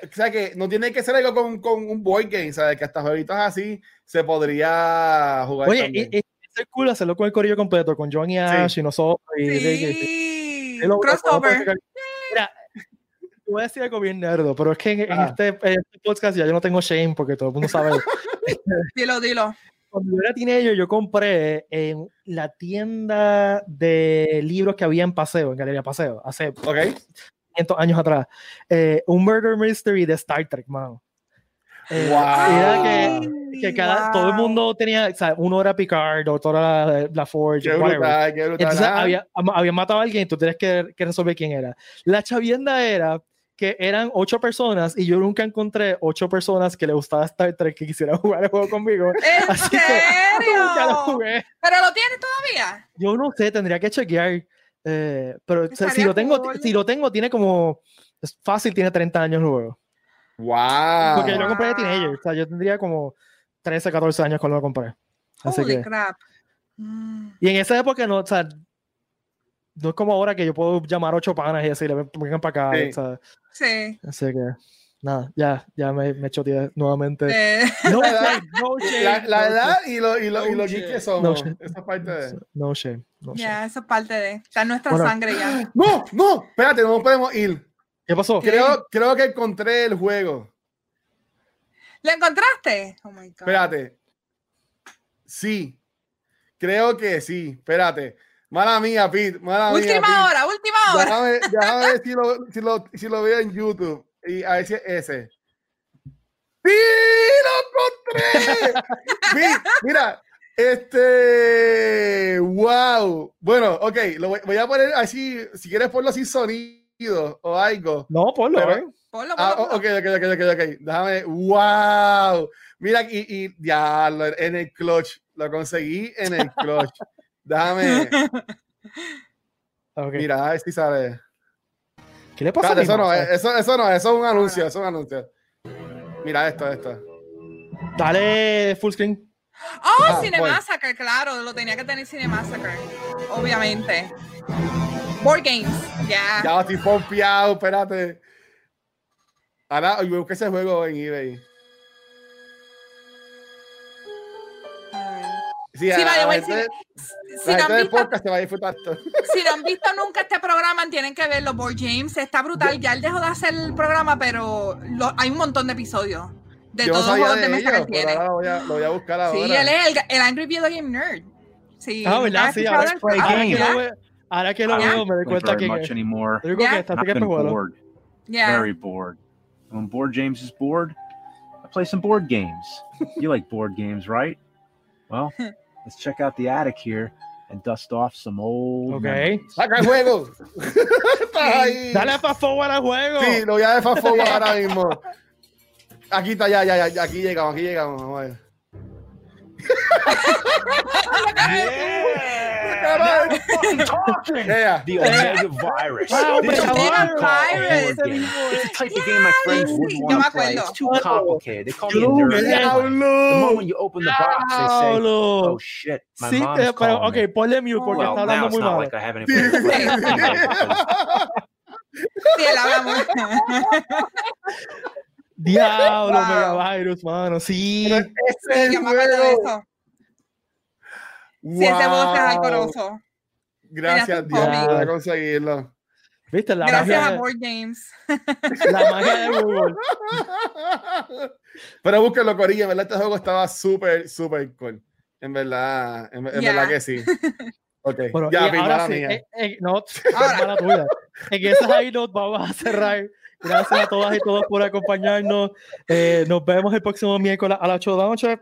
o sea, que no tiene que ser algo con, con un board game, ¿sabes? Que hasta jueguitos así se podría jugar Oye, también ser cool hacerlo con el corillo completo, con John y Ash y nosotros. Y sí. Crossover. Mira, voy a decir algo bien nerdo, pero es que en, ah. este, en, este, podcast ya yo no tengo shame porque todo el mundo sabe. dilo, dilo. Cuando yo era teenager, yo compré en la tienda de libros que había en Paseo, en Galería Paseo, hace okay. 500 años atrás, eh, un murder mystery de Star Trek, mano. Eh, wow. que, que cada, todo el mundo tenía, o sea, uno era Picard, otro era la Forge, qué brutal, qué brutal, Entonces había, había, matado a alguien y tú tienes que, que resolver quién era. La chavienda era que eran ocho personas y yo nunca encontré ocho personas que le gustaba Star Trek que quisieran jugar el juego conmigo. ¿En Así serio? Que nunca lo jugué. ¿Pero lo tienes todavía? Yo no sé, tendría que chequear. Eh, pero si lo tengo, si lo tengo, tiene como es fácil, tiene 30 años el juego. Wow. Porque yo lo compré de teenager, o sea, yo tendría como 13, 14 años cuando lo compré. Así Holy que, crap. Mm. Y en esa época no, o sea, no es como ahora que yo puedo llamar ocho panas y decirle, vengan para acá. Sí. ¿sabes? sí. Así que, nada, ya, ya me, me choteé nuevamente. Eh. No shame, no shame. La, la no edad y lo, y lo, y lo que somos. No esa parte de. No shame. No ya, yeah, esa parte de. Está en nuestra bueno. sangre ya. No, no, espérate, no podemos ir. ¿Qué pasó? Creo, creo que encontré el juego. ¿Lo encontraste? Oh my God. Espérate. Sí. Creo que sí. Espérate. Mala mía, Pete. Mala última mía, hora, última hora. Déjame, déjame ver si lo, si, lo, si lo veo en YouTube. Y a ver si es ese. ¡Sí! ¡Lo encontré! Pete, mira, este. ¡Wow! Bueno, ok, lo voy, voy, a poner así. Si quieres, ponlo sin sonido o algo. No, ponlo, Pero, eh. Ponlo, Ah, ponlo, ok, ok, ok, ok, ok. Déjame. ¡Wow! Mira, y, y ya en el clutch. Lo conseguí en el clutch. Déjame. Okay. Mira, a ver si sale. ¿Qué le pasa? Espérate, eso, no, eso, eso no, eso es un anuncio, eso es un anuncio. Mira esto, esto. Dale full screen. Oh, ah, Cinemassacre, claro, lo tenía que tener Cinemassacre, obviamente. Board Games, ya. Yeah. Ya estoy pompeado, espérate. Ahora, yo busqué ese juego en eBay. Sí, sí vale, güey, gente, si, si, no han visto, podcast se va a disfrutar todo. si no han visto nunca este programa, tienen que verlo. Board James está brutal. Ya él dejó de hacer el programa, pero lo, hay un montón de episodios de Yo todos los juegos de ellos, mesa que él tiene. Ahora lo voy, a, lo voy a buscar ahora. Sí, él es el, el Angry Video Game Nerd. Sí, ah, ¿verdad? Sí, ahora, lo veo, ahora que lo ah, veo, me doy cuenta que. Much anymore. Digo que está I've been bored. Yeah. Very bored. When Board James is bored, I play some board games. you like board games, right? Well, let's check out the attic here and dust off some old. Okay. ¡Saca el juego! Estás ahí. Dale fast forward al juego. Sí, lo voy a de fast forward ahora mismo. Aquí está, ya, ya, ya. Aquí llegamos, aquí llegamos. Vamos a ver. yeah. The Omega Virus. Wow, this is Omega virus. It's a type of game my friends wouldn't want to play. It's too complicated. They call me a nerd. The moment you open the box, they say, "Oh shit, my sí, mom's eh, pero calling ok, me." ponle mute porque Well, está now hablando it's muy not mal. like I have any place to play it. Sí, él habla muy. Diablo, Wow. Megavirus, mano. Sí. Ese es el Yo me acuerdo de juego. Eso. Sí, ese voz es Wow. alcoroso. Gracias, Dios, por conseguirlo. ¿Viste? La Gracias a magia, Board Games. la magia de Google. Pero búsquenlo, Corilla. En verdad, este juego estaba súper, súper cool. En verdad, en, en Ya. verdad que sí. Ok, Bueno, ya, mi ahora sí, mía. eh, eh, no, Ahora. tuya. En esas ahí nos vamos a cerrar. Gracias a todas y todos por acompañarnos. Eh, nos vemos el próximo miércoles a las 8 de la noche.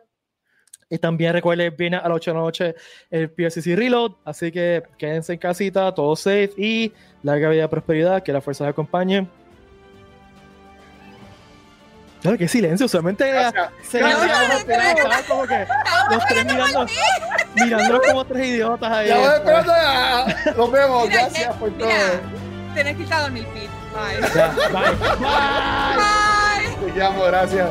Y también recuerden, viene a las 8 de la noche el PSC Reload. Así que quédense en casita, todo safe y larga vida y prosperidad. Que la fuerza les acompañe. Claro, qué silencio, solamente era- Gracias. se Gracias. veía estaban como que los tres mirando, mirando como tres idiotas ahí. Ya voy esperando. ya. Nos vemos. Mira, Gracias que- por todo. mira, Tienes que irte a dormir, Pete. Bye. Ya, bye. Bye. Bye. Te llamo, gracias.